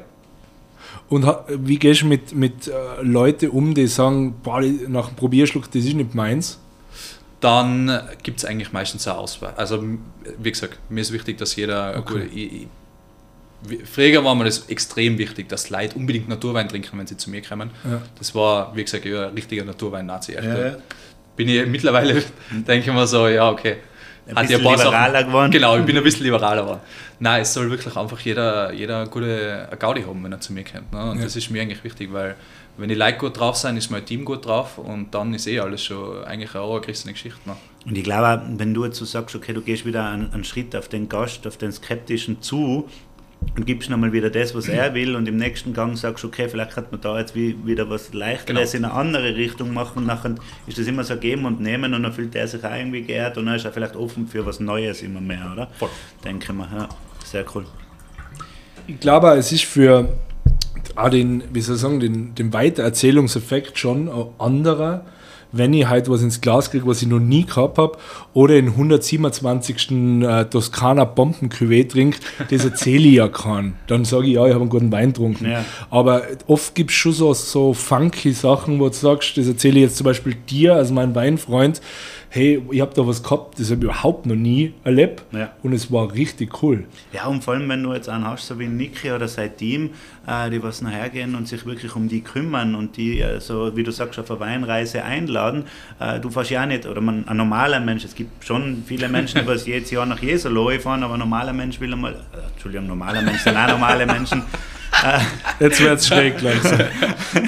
Und wie gehst du mit, mit äh, Leuten um, die sagen, boah, nach dem Probierschluck, das ist nicht meins? Dann gibt es eigentlich meistens eine Auswahl. Also, wie gesagt, mir ist wichtig, dass jeder. Okay. Ich, ich, Früher war mir das extrem wichtig, dass Leute unbedingt Naturwein trinken, wenn sie zu mir kommen. Ja. Das war, wie gesagt, ja, ein richtiger Naturwein-Nazi. Ja, ja. Bin ich mittlerweile, denke ich mir so, ja, okay. Ein Hat ja bisschen paar liberaler Sachen- geworden. Genau, ich bin ein bisschen liberaler geworden. Nein, es soll wirklich einfach jeder, jeder gute Gaudi haben, wenn er zu mir kommt. Ne? Und Ja. das ist mir eigentlich wichtig, weil wenn die Leute gut drauf sind, ist mein Team gut drauf und dann ist eh alles schon eigentlich eine angerissene Geschichte. Ne? Und ich glaube, wenn du jetzt so sagst, okay, du gehst wieder einen, einen Schritt auf den Gast, auf den Skeptischen zu und gibst nochmal wieder das, was er will und im nächsten Gang sagst, okay, vielleicht kann man da jetzt wie, wieder was Leichteres Genau. in eine andere Richtung machen und nachher ist das immer so geben und nehmen und dann fühlt er sich auch irgendwie geehrt und dann ist er vielleicht offen für was Neues immer mehr, oder? Voll. Denke ich mir, ja, sehr cool. Ich glaube, es ist für auch den, wie soll ich sagen, den, den Weitererzählungseffekt schon anderer, wenn ich halt was ins Glas kriege, was ich noch nie gehabt habe, oder in 127. Äh, Toskana Bomben-Cuvée trinke, das erzähle ich ja kann. Dann sage ich, ja, ich habe einen guten Wein getrunken. Ja. Aber oft gibt es schon so, so funky Sachen, wo du sagst, das erzähle ich jetzt zum Beispiel dir, als mein Weinfreund, hey, ich habe da was gehabt, das habe ich überhaupt noch nie erlebt Ja. und es war richtig cool. Ja, und vor allem, wenn du jetzt einen hast, so wie Niki oder sein Team, äh, die was nachher gehen und sich wirklich um die kümmern und die, äh, so wie du sagst, auf eine Weinreise einladen. Äh, du fährst ja auch nicht, oder man, ein normaler Mensch, es gibt schon viele Menschen, die was jedes Jahr nach Jesolo fahren, aber ein normaler Mensch will einmal, Entschuldigung, normale Menschen sind auch normale Menschen. Jetzt wird es schräg langsam.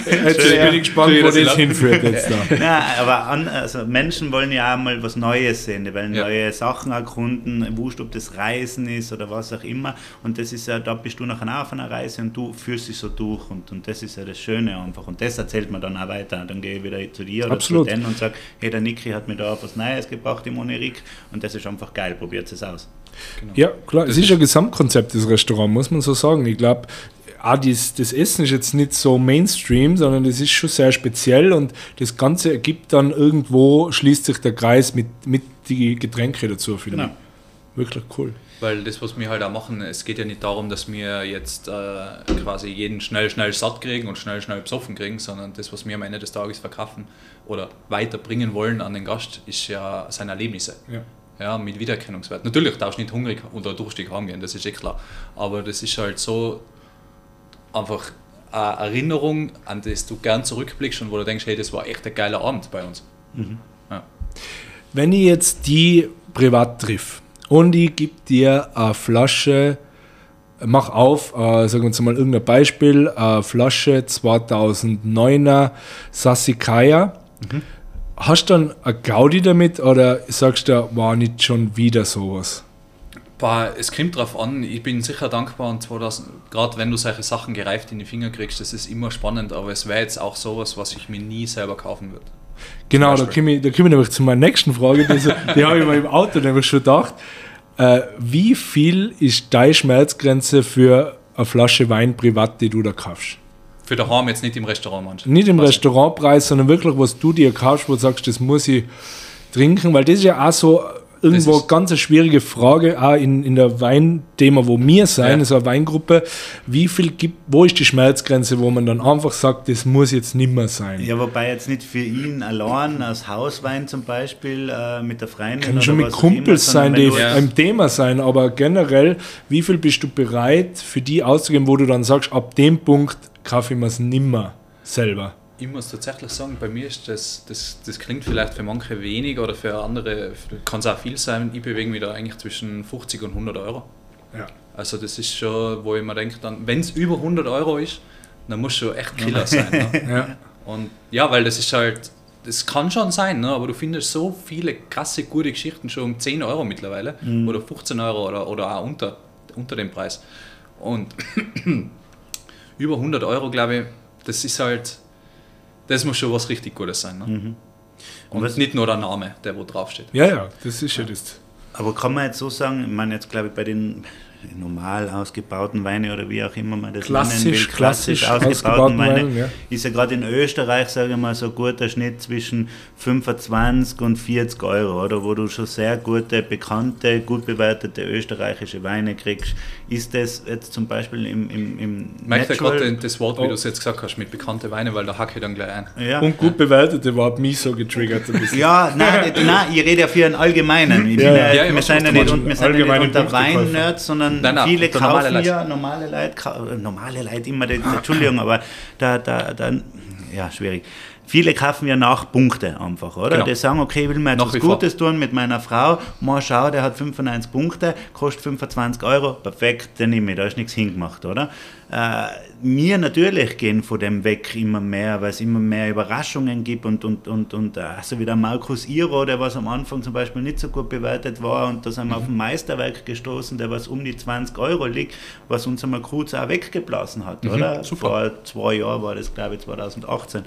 Jetzt bin ich gespannt, wo das hinführt jetzt da. Ja, aber an, also Menschen wollen ja auch mal was Neues sehen, die wollen Ja. neue Sachen erkunden, wurscht, ob das Reisen ist oder was auch immer. Und das ist ja, da bist du nachher auch auf einer Reise und du führst dich so durch und, und das ist ja das Schöne einfach. Und das erzählt man dann auch weiter. Dann gehe ich wieder zu dir oder Absolut. zu denen und sage, hey, der Niki hat mir da was Neues gebracht im Monerik und das ist einfach geil, probiert es aus. Ja, klar, es ist ein Gesamtkonzept, das Restaurant, muss man so sagen. Ich glaube, auch das, das Essen ist jetzt nicht so Mainstream, sondern das ist schon sehr speziell und das Ganze ergibt dann irgendwo, schließt sich der Kreis mit, mit die Getränke dazu, finde Genau. ich. Wirklich cool. Weil das, was wir halt auch machen, es geht ja nicht darum, dass wir jetzt äh, quasi jeden schnell, schnell satt kriegen und schnell, schnell besoffen kriegen, sondern das, was wir am Ende des Tages verkaufen oder weiterbringen wollen an den Gast, ist ja seine Erlebnisse. Ja. Ja, mit Wiedererkennungswert. Natürlich darfst du nicht hungrig oder durstig heimgehen, das ist eh klar. Aber das ist halt so einfach eine Erinnerung, an das du gern zurückblickst und wo du denkst, hey, das war echt ein geiler Abend bei uns. Ja. Wenn ich jetzt die privat triff und ich gebe dir eine Flasche, mach auf, äh, sagen wir uns mal irgendein Beispiel, eine Flasche 2009er Sassicaia, hast du dann eine Gaudi damit oder sagst du, war nicht schon wieder sowas? Boah, es kommt drauf an, ich bin sicher dankbar und 2000, gerade wenn du solche Sachen gereift in die Finger kriegst, das ist immer spannend, aber es wäre jetzt auch sowas, was ich mir nie selber kaufen würde. Genau, da komme ich, da komme ich nämlich zu meiner nächsten Frage, die, so- die habe ich mir im Auto nämlich schon gedacht. Äh, wie viel ist deine Schmerzgrenze für eine Flasche Wein privat, die du da kaufst? Für daheim jetzt nicht im Restaurant manchmal. Nicht im Was- Restaurantpreis, sondern wirklich, was du dir kaufst, wo du sagst, das muss ich trinken, weil das ist ja auch so irgendwo ist- ganz eine schwierige Frage, auch in, in der Weinthema, wo wir sein, Ja. so eine Weingruppe, wie viel gibt, wo ist die Schmerzgrenze, wo man dann einfach sagt, das muss jetzt nicht mehr sein. Ja, wobei jetzt nicht für ihn allein, als Hauswein zum Beispiel, äh, mit der Freundin Kann oder schon mit Kumpels sein, die Ja. ein Thema sein, aber generell, wie viel bist du bereit für die auszugeben, wo du dann sagst, ab dem Punkt kaufe ich mir es nimmer selber? Ich muss tatsächlich sagen, bei mir ist das, das, das klingt vielleicht für manche wenig oder für andere kann es auch viel sein. Ich bewege mich da eigentlich zwischen 50 und 100 Euro. Ja. Also das ist schon, wo ich mir denke, dann, wenn es über 100 Euro ist, dann muss schon echt Killer sein. Ne? Ja. Und ja, weil das ist halt, das kann schon sein, ne? aber du findest so viele krasse, gute Geschichten schon um 10 Euro mittlerweile mhm. oder 15 Euro oder, oder auch unter, unter dem Preis. Und über 100 Euro, glaube ich, das ist halt, das muss schon was richtig Gutes sein. Ne? Mhm. Und, Und nicht nur der Name, der wo draufsteht. Ja, ja, das ist ja, ja das. Aber kann man jetzt so sagen, ich meine jetzt glaube ich bei den normal ausgebauten Weine oder wie auch immer man das klassisch, nennen will, klassisch, klassisch ausgebauten Weine, Weine ja. ist ja gerade in Österreich, sage ich mal, so ein guter Schnitt zwischen 25 und 40 Euro, oder wo du schon sehr gute, bekannte, gut bewertete österreichische Weine kriegst. Ist das jetzt zum Beispiel im, im, im Merkt ja gerade das Wort, wie oh. du es jetzt gesagt hast, mit bekannte Weine, weil da hacke ich dann gleich ein. Ja. Und gut bewertete war mich so getriggert ein bisschen. ja, nein, nein, ich rede ja für einen allgemeinen. Ich ja, ja, wir sind ja nicht, wir sind ja nicht unter Wein-Nerds, sondern nein, nein, viele kaufen normale ja normale Leute, normale Leute immer, die, Entschuldigung, aber da, da, da, ja, schwierig. Viele kaufen ja nach Punkte einfach, oder? Genau. Die sagen, okay, ich will mir jetzt was Gutes tun mit meiner Frau. Mal schau, der hat 95 Punkte, kostet 25 Euro, perfekt, den nehme ich, da ist nichts hingemacht, oder? Äh, wir natürlich gehen von dem weg immer mehr, weil es immer mehr Überraschungen gibt und, und, und, und also wie der Markus Iro, der was am Anfang zum Beispiel nicht so gut bewertet war und da sind wir mhm. auf ein Meisterwerk gestoßen, der was um die 20 Euro liegt, was uns einmal kurz auch weggeblasen hat, mhm, oder? Super. Vor zwei Jahren war das, glaube ich, 2018.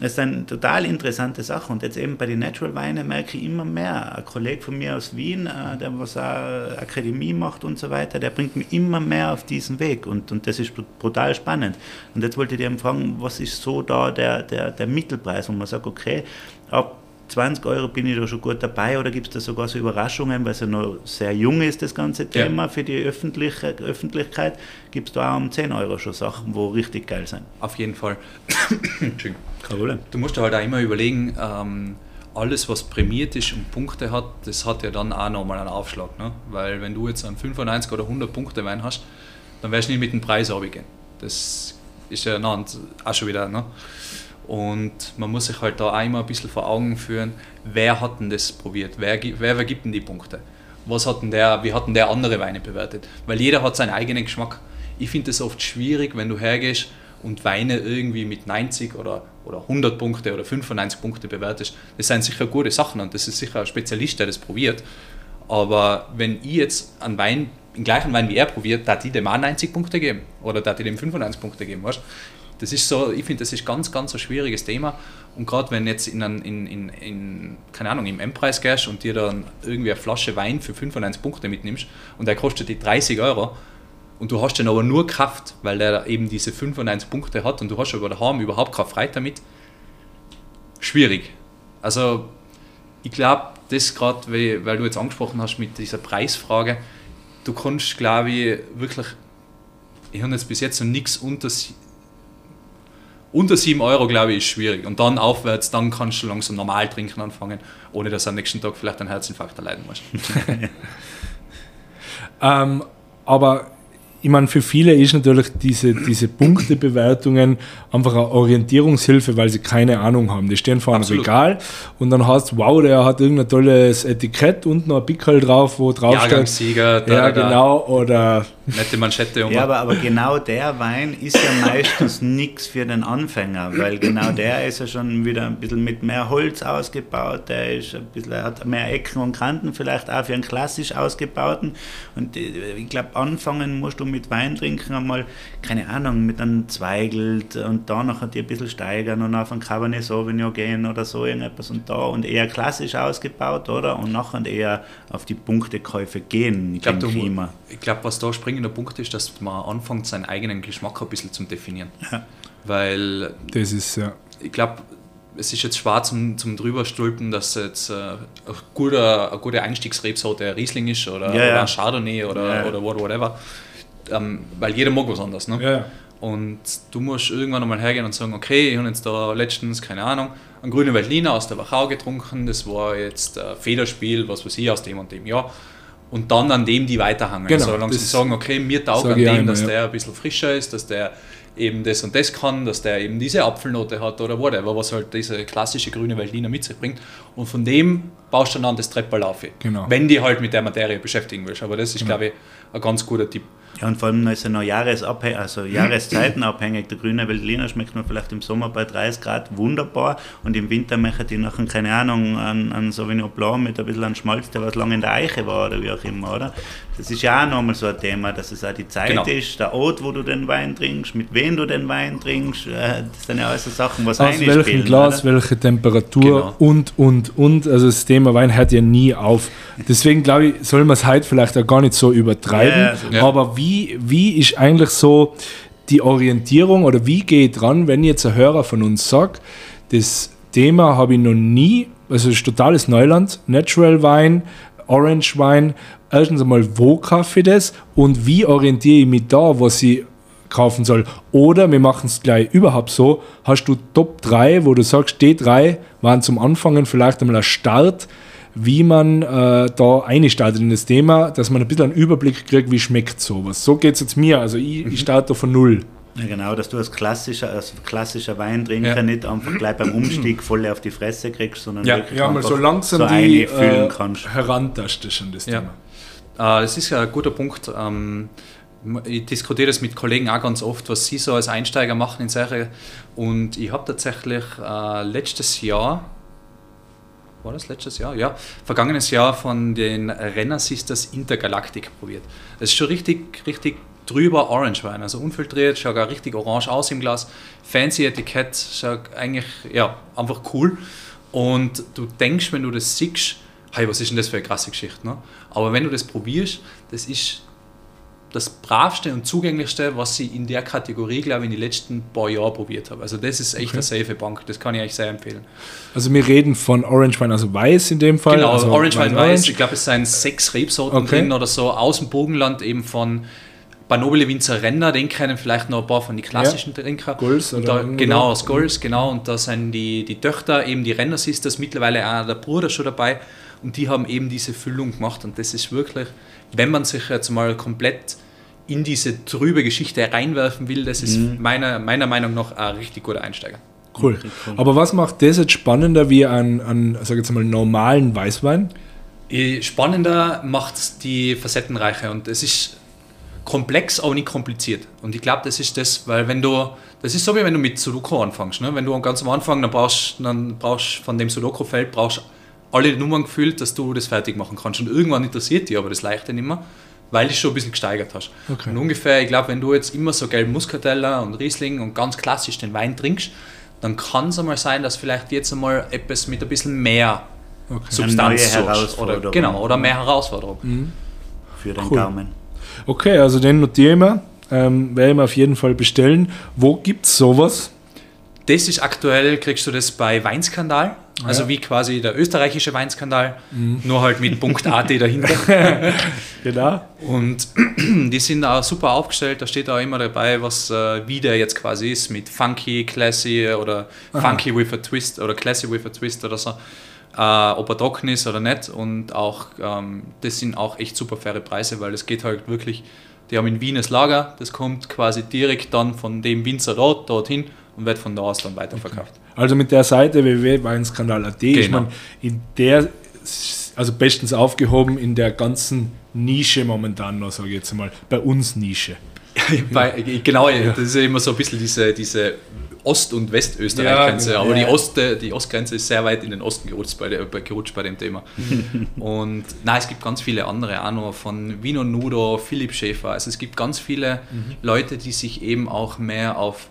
Das ist eine total interessante Sache und jetzt eben bei den Natural Weinen merke ich immer mehr. Ein Kollege von mir aus Wien, äh, der was auch Akademie macht und so weiter, der bringt mich immer mehr auf diesen Weg und, und das ist brutal spannend. Und jetzt wollte ich dir fragen, was ist so da der, der, der Mittelpreis, wo man sagt, okay, ab 20 Euro bin ich da schon gut dabei oder gibt es da sogar so Überraschungen, weil es ja noch sehr jung ist, das ganze Thema ja. für die öffentliche, Öffentlichkeit, gibt es da auch um 10 Euro schon Sachen, wo richtig geil sind? Auf jeden Fall. Problem. Du musst halt auch immer überlegen, ähm, alles, was prämiert ist und Punkte hat, das hat ja dann auch nochmal einen Aufschlag. Ne? Weil wenn du jetzt einen 95 oder 100 Punkte Wein hast, dann wirst du nicht mit dem Preis runtergehen. Das ist ja auch schon wieder. Ne? Und man muss sich halt da immer ein bisschen vor Augen führen, wer hat denn das probiert? Wer, wer, wer gibt denn die Punkte? Was hat denn der, wie hat denn der andere Weine bewertet? Weil jeder hat seinen eigenen Geschmack. Ich finde es oft schwierig, wenn du hergehst und Weine irgendwie mit 90 oder, oder 100 Punkte oder 95 Punkte bewertest. Das sind sicher gute Sachen und das ist sicher ein Spezialist, der das probiert. Aber wenn ich jetzt einen Wein den gleichen Wein wie er probiert, da die dem auch 90 Punkte geben oder da die dem 95 Punkte geben, weißt? Das ist so, ich finde, das ist ganz, ganz ein schwieriges Thema. Und gerade wenn jetzt in, in, in, in, keine Ahnung, im M-Preis gehst und dir dann irgendwie eine Flasche Wein für 95 Punkte mitnimmst und der kostet die 30 Euro und du hast dann aber nur Kraft, weil der eben diese 95 Punkte hat und du hast aber daheim überhaupt keine Freude damit, schwierig. Also ich glaube, das gerade, weil du jetzt angesprochen hast mit dieser Preisfrage, du kannst, glaube ich, wirklich, ich habe jetzt bis jetzt noch nichts unter, unter 7 Euro, glaube ich, ist schwierig. Und dann aufwärts, dann kannst du langsam normal trinken anfangen, ohne dass du am nächsten Tag vielleicht einen Herzinfarkt erleiden musst. ähm, aber ich meine, für viele ist natürlich diese, diese Punktebewertungen einfach eine Orientierungshilfe, weil sie keine Ahnung haben. Die stehen vor einem Absolut. Regal und dann heißt wow, der hat irgendein tolles Etikett und noch ein Pickel drauf, wo drauf Jahrgangssieger, steht. Ja, genau. Oder nette Manschette. Ja, aber, aber genau der Wein ist ja meistens nichts für den Anfänger, weil genau der ist ja schon wieder ein bisschen mit mehr Holz ausgebaut, der ist ein bisschen, hat mehr Ecken und Kanten, vielleicht auch für einen klassisch ausgebauten. Und äh, ich glaube, anfangen musst du mit Wein trinken einmal, keine Ahnung, mit einem Zweigelt und da nachher die ein bisschen steigern und auf ein Cabernet Sauvignon gehen oder so irgendetwas und da und eher klassisch ausgebaut, oder? Und nachher eher auf die Punktekäufe gehen, ich glaube, glaub, was da springender Punkt ist, dass man anfängt, seinen eigenen Geschmack ein bisschen zu definieren. Ja. Weil das ist ja. Ich glaube, es ist jetzt schwer zum, zum drüberstülpen, dass jetzt äh, ein guter, eine gute Einstiegsrebsorte ein Riesling ist oder, ja, oder ein Chardonnay oder, ja. oder whatever ähm, weil jeder mag was anderes. Ne? Ja. Und du musst irgendwann einmal hergehen und sagen, okay, ich habe jetzt da letztens, keine Ahnung, einen grünen Veltliner aus der Wachau getrunken, das war jetzt ein Federspiel, was weiß ich, aus dem und dem Jahr. Und dann an dem die weiterhangen. Genau, also langsam sagen, okay, mir taugt an dem, einmal, dass ja. der ein bisschen frischer ist, dass der eben das und das kann, dass der eben diese Apfelnote hat oder whatever, was halt diese klassische grüne Veltliner mit sich bringt. Und von dem baust du dann an das Treppal auf. Genau. Wenn die halt mit der Materie beschäftigen willst. Aber das ist, genau. glaube ich, ein ganz guter Tipp. Ja, und vor allem ist er noch Jahresabhängig, also Jahreszeitenabhängig. Der grüne Veltliner schmeckt man vielleicht im Sommer bei 30 Grad wunderbar und im Winter möchte ich nachher, keine Ahnung, an, an Sauvignon Blanc mit ein bisschen an Schmalz, der was lange in der Eiche war oder wie auch immer, oder? Das ist ja auch nochmal so ein Thema, dass es auch die Zeit genau. ist, der Ort, wo du den Wein trinkst, mit wem du den Wein trinkst. Äh, das sind ja alles so Sachen, was Aus welchem Glas, oder? welche Temperatur genau. und, und, und. Also das Thema Wein hört ja nie auf. Deswegen glaube ich, soll man es heute vielleicht auch gar nicht so übertreiben. Ja, also ja. Aber wie, wie ist eigentlich so die Orientierung oder wie geht ran, wenn jetzt ein Hörer von uns sagt, das Thema habe ich noch nie, also es ist totales Neuland, Natural Wein, Orange Wein, erstens einmal, wo kaufe ich das und wie orientiere ich mich da, was ich kaufen soll. Oder wir machen es gleich überhaupt so, hast du Top 3, wo du sagst, die drei waren zum Anfangen vielleicht einmal ein Start, wie man äh, da einstartet in das Thema, dass man ein bisschen einen Überblick kriegt, wie schmeckt sowas. So geht es jetzt mir, also ich, ich mhm. starte von null. Ja, genau, dass du als klassischer, als klassischer Weintrinker ja. nicht einfach gleich beim Umstieg voll auf die Fresse kriegst, sondern ja, wirklich ja, mal so langsam so die, äh, herantastest an das Thema. Ja. Äh, das ist ja ein guter Punkt. Ähm, ich diskutiere das mit Kollegen auch ganz oft, was sie so als Einsteiger machen in Sache. Und ich habe tatsächlich äh, letztes Jahr, war das letztes Jahr? Ja, vergangenes Jahr von den Renner Sisters Intergalactic probiert. Das ist schon richtig, richtig drüber Orange Wein, also unfiltriert, schaut auch richtig orange aus im Glas, fancy Etikett, schaut eigentlich, ja, einfach cool. Und du denkst, wenn du das siehst, hey, was ist denn das für eine krasse Geschichte, ne? Aber wenn du das probierst, das ist das bravste und zugänglichste, was ich in der Kategorie, glaube ich, in den letzten paar Jahren probiert habe. Also das ist echt okay. eine safe Bank, das kann ich euch sehr empfehlen. Also wir reden von Orange Wein, also weiß in dem Fall. Genau, also Orange Wein weiß, ich glaube es seien sechs Rebsorten okay. drin oder so, aus dem Bogenland eben von bei Nobile Winzer Renner, den kennen vielleicht noch ein paar von den klassischen ja. Trinker. Gulls oder da, Genau, aus Gulls, genau. Und da sind die, die Töchter, eben die Renner Sisters, mittlerweile auch der Bruder schon dabei. Und die haben eben diese Füllung gemacht. Und das ist wirklich, wenn man sich jetzt mal komplett in diese trübe Geschichte reinwerfen will, das ist mhm. meiner, meiner Meinung nach ein richtig guter Einsteiger. Cool. Aber was macht das jetzt spannender wie an, an sag jetzt mal, normalen Weißwein? Äh, spannender macht die Facettenreiche und es ist komplex, aber nicht kompliziert. Und ich glaube, das ist das, weil wenn du, das ist so wie wenn du mit Sudoku anfängst. Ne? Wenn du ganz am Anfang, dann brauchst dann brauchst von dem Sudoku-Feld brauchst alle Nummern gefühlt, dass du das fertig machen kannst. Und irgendwann interessiert dich aber das Leichte nicht mehr weil du schon ein bisschen gesteigert hast. Okay. Und ungefähr, ich glaube, wenn du jetzt immer so gelben Muskateller und Riesling und ganz klassisch den Wein trinkst, dann kann es einmal sein, dass vielleicht jetzt einmal etwas mit ein bisschen mehr okay. Substanz. Oder, genau, oder mehr Herausforderung. Mhm. Für den cool. Gaumen. Okay, also den notiere ich mir. Ähm, werde ich mir auf jeden Fall bestellen. Wo gibt es sowas? Das ist aktuell, kriegst du das bei Weinskandal. Also ja. wie quasi der österreichische Weinskandal, mhm. nur halt mit Punkt .at dahinter. genau. Und die sind auch super aufgestellt, da steht auch immer dabei, was äh, wie der jetzt quasi ist, mit Funky, Classy oder Aha. Funky with a Twist oder Classy with a Twist oder so. Äh, ob er trocken ist oder nicht. Und auch ähm, das sind auch echt super faire Preise, weil es geht halt wirklich, die haben in Wien das Lager, das kommt quasi direkt dann von dem Winzer dort, dorthin und wird von da aus dann weiterverkauft. Okay. Also mit der Seite www.weinskandal.at genau. ist man in der, also bestens aufgehoben in der ganzen Nische momentan noch, sage ich jetzt mal, bei uns Nische. bei, genau, ja. das ist ja immer so ein bisschen diese, diese Ost- und Westösterreich-Grenze, ja, genau, aber ja. die, Ost, die Ostgrenze ist sehr weit in den Osten gerutscht bei, der, gerutscht bei dem Thema. und nein, es gibt ganz viele andere auch noch, von Vino Nudo, Philipp Schäfer, also es gibt ganz viele mhm. Leute, die sich eben auch mehr auf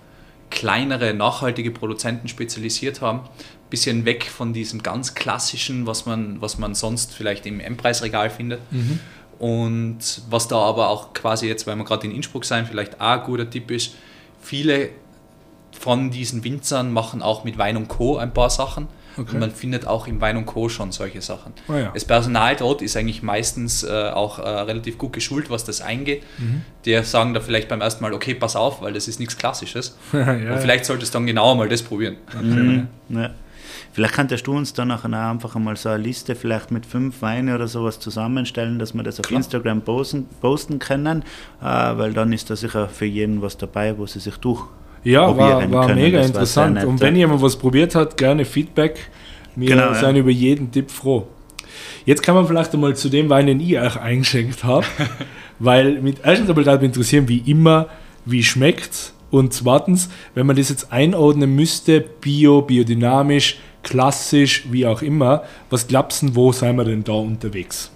kleinere, nachhaltige Produzenten spezialisiert haben. Bisschen weg von diesem ganz klassischen, was man, was man sonst vielleicht im M-Preisregal findet. Mhm. Und was da aber auch quasi jetzt, weil wir gerade in Innsbruck sein, vielleicht auch ein guter Tipp ist, viele von diesen Winzern machen auch mit Wein und Co. ein paar Sachen. Okay. Und man findet auch im Wein und Co. schon solche Sachen. Oh ja. Das Personal dort ist eigentlich meistens äh, auch äh, relativ gut geschult, was das eingeht. Mhm. Die sagen da vielleicht beim ersten Mal, okay, pass auf, weil das ist nichts Klassisches. ja, und vielleicht solltest du dann genauer mal das probieren. Okay. Mhm. Ja. Vielleicht könntest du uns dann nachher einfach einmal so eine Liste vielleicht mit fünf Weine oder sowas zusammenstellen, dass wir das auf Klar. Instagram posten, posten können, äh, weil dann ist da sicher für jeden was dabei, wo sie sich durch ja, war, war können. mega interessant. Und wenn jemand was probiert hat, gerne Feedback. Wir genau, sind ja. über jeden Tipp froh. Jetzt kann man vielleicht einmal zu dem Wein, den ich euch eingeschenkt habe, weil mit erstens einmal gerade interessieren, wie immer, wie schmeckt und zweitens, wenn man das jetzt einordnen müsste, bio, biodynamisch, klassisch, wie auch immer, was glaubst du, wo sind wir denn da unterwegs?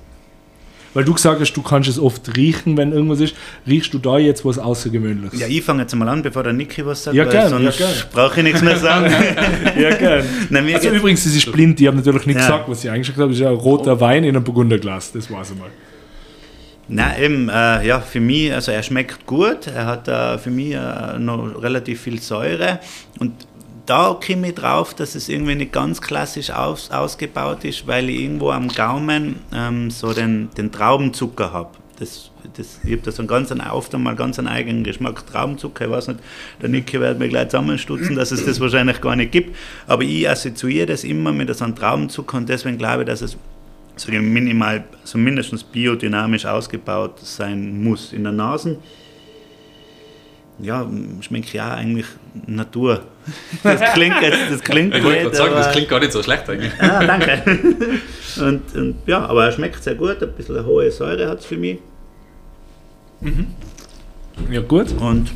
Weil du gesagt hast, du kannst es oft riechen, wenn irgendwas ist. Riechst du da jetzt was Außergewöhnliches? Ja, ich fange jetzt mal an, bevor der Niki was sagt, Ja, gern, sonst ja, gern. brauche ich nichts mehr sagen. ja, gerne. Nein, Also übrigens, das ist blind, ich habe natürlich nicht Ja. gesagt, was ich eingeschickt habe. Das ist ja ein roter Wein in einem Burgunderglas, das war's einmal. Nein, eben, äh, ja, für mich, also er schmeckt gut, er hat äh, für mich äh, noch relativ viel Säure und da komme ich drauf, dass es irgendwie nicht ganz klassisch aus, ausgebaut ist, weil ich irgendwo am Gaumen ähm, so den, den Traubenzucker habe. Das, das, ich habe da so einen ganz, oft einmal ganz einen eigenen Geschmack. Traubenzucker, ich weiß nicht, der Niki wird mir gleich zusammenstutzen, dass es das wahrscheinlich gar nicht gibt, aber ich assoziiere das immer mit so einem Traubenzucker und deswegen glaube ich, dass es so minimal, so mindestens biodynamisch ausgebaut sein muss. In der Nase, ja, schmeckt ja eigentlich Natur. Das klingt jetzt, das klingt Ich wollte blöd, gerade sagen, das klingt gar nicht so schlecht eigentlich. Ah, danke. und, und ja, aber er schmeckt sehr gut, ein bisschen eine hohe Säure hat es für mich. Ja, gut. Und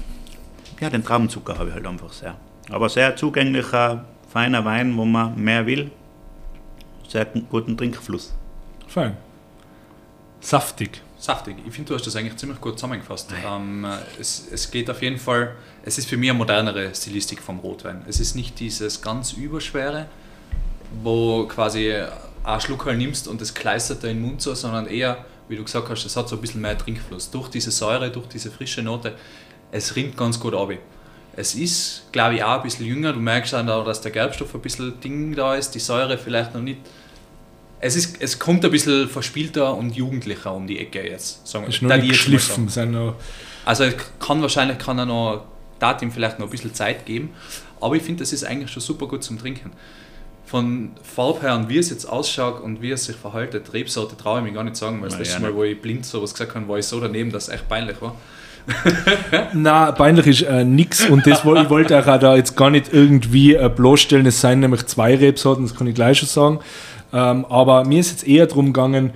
ja, den Traubenzucker habe ich halt einfach sehr. Aber sehr zugänglicher, feiner Wein, wo man mehr will. Sehr guten Trinkfluss. Fein. Saftig. Saftig. Ich finde, du hast das eigentlich ziemlich gut zusammengefasst. Ähm, es, es geht auf jeden Fall, es ist für mich eine modernere Stilistik vom Rotwein. Es ist nicht dieses ganz überschwere, wo quasi einen Schluck halt nimmst und das kleistert da in den Mund so, sondern eher, wie du gesagt hast, es hat so ein bisschen mehr Trinkfluss. Durch diese Säure, durch diese frische Note, es rinnt ganz gut ab. Es ist, glaube ich, auch ein bisschen jünger. Du merkst dann auch, dass der Gerbstoff ein bisschen Ding da ist, die Säure vielleicht noch nicht. Es, ist, es kommt ein bisschen verspielter und jugendlicher um die Ecke jetzt. Sagen wir. Ist noch Da nicht geschliffen. Sind noch, Also es kann wahrscheinlich kann er noch, tat ihm vielleicht noch ein bisschen Zeit geben, aber ich finde, das ist eigentlich schon super gut zum Trinken. Von Farb her und wie es jetzt ausschaut und wie es sich verhaltet, Rebsorte traue ich mir gar nicht sagen, weil das letzte ja, Mal, wo ich blind sowas gesagt habe, war ich so daneben, dass es echt peinlich war. Na, peinlich ist äh, nix und das, ich wollte auch da jetzt gar nicht irgendwie äh, bloßstellen. Es seien nämlich zwei Rebsorten, das kann ich gleich schon sagen. Ähm, aber mir ist jetzt eher darum gegangen,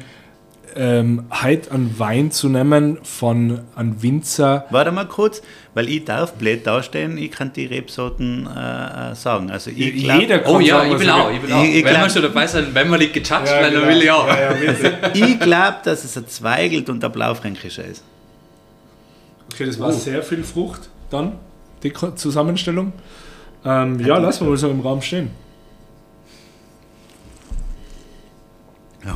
ähm, heute einen Wein zu nehmen von einem Winzer. Warte mal kurz, weil ich darf blöd dastehen, ich kann die Rebsorten äh, äh, sagen. Also ich glaub, Jeder kann Oh ja, sagen, ich was will auch, ich will auch. Ich- ich Wenn wir schon dabei sind, wenn wir nicht gejudged Ja, werden, dann genau. will ich auch. Ja, ja, ich glaube, dass es ein Zweigelt und ein Blaufränkischer ist. Okay, das war sehr viel Frucht dann, die Zusammenstellung. Ähm, ja, lassen wir mal so im Raum stehen.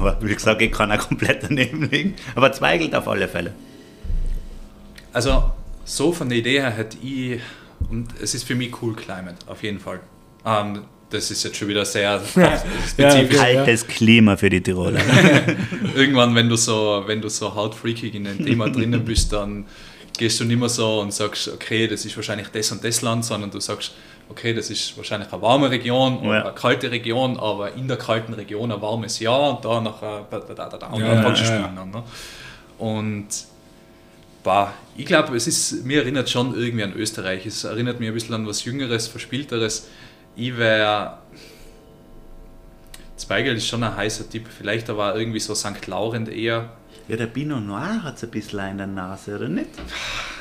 Aber wie gesagt, ich kann auch komplett daneben liegen. Aber Zweigelt auf alle Fälle. Also so von der Idee her hätte ich, und es ist für mich cool Climate, auf jeden Fall. Ähm, das ist jetzt schon wieder sehr spezifisch. Ja. Altes Klima für die Tiroler. Irgendwann, wenn du so, wenn du so hautfreakig in dem Thema drinnen bist, dann gehst du nicht mehr so und sagst, okay, das ist wahrscheinlich das und das Land, sondern du sagst, okay, das ist wahrscheinlich eine warme Region oder Ja. eine kalte Region, aber in der kalten Region ein warmes Jahr und da nachher da, da, da, da, da, und Ja, dann ja, fangst du ja, spielen an. Ne? Und bah, ich glaube, es ist, mir erinnert schon irgendwie an Österreich. Es erinnert mich ein bisschen an was Jüngeres, Verspielteres. Ich wäre. Zweigel ist schon ein heißer Tipp, vielleicht aber irgendwie so St. Laurent eher. Ja, der Pinot Noir hat es ein bisschen in der Nase, oder nicht?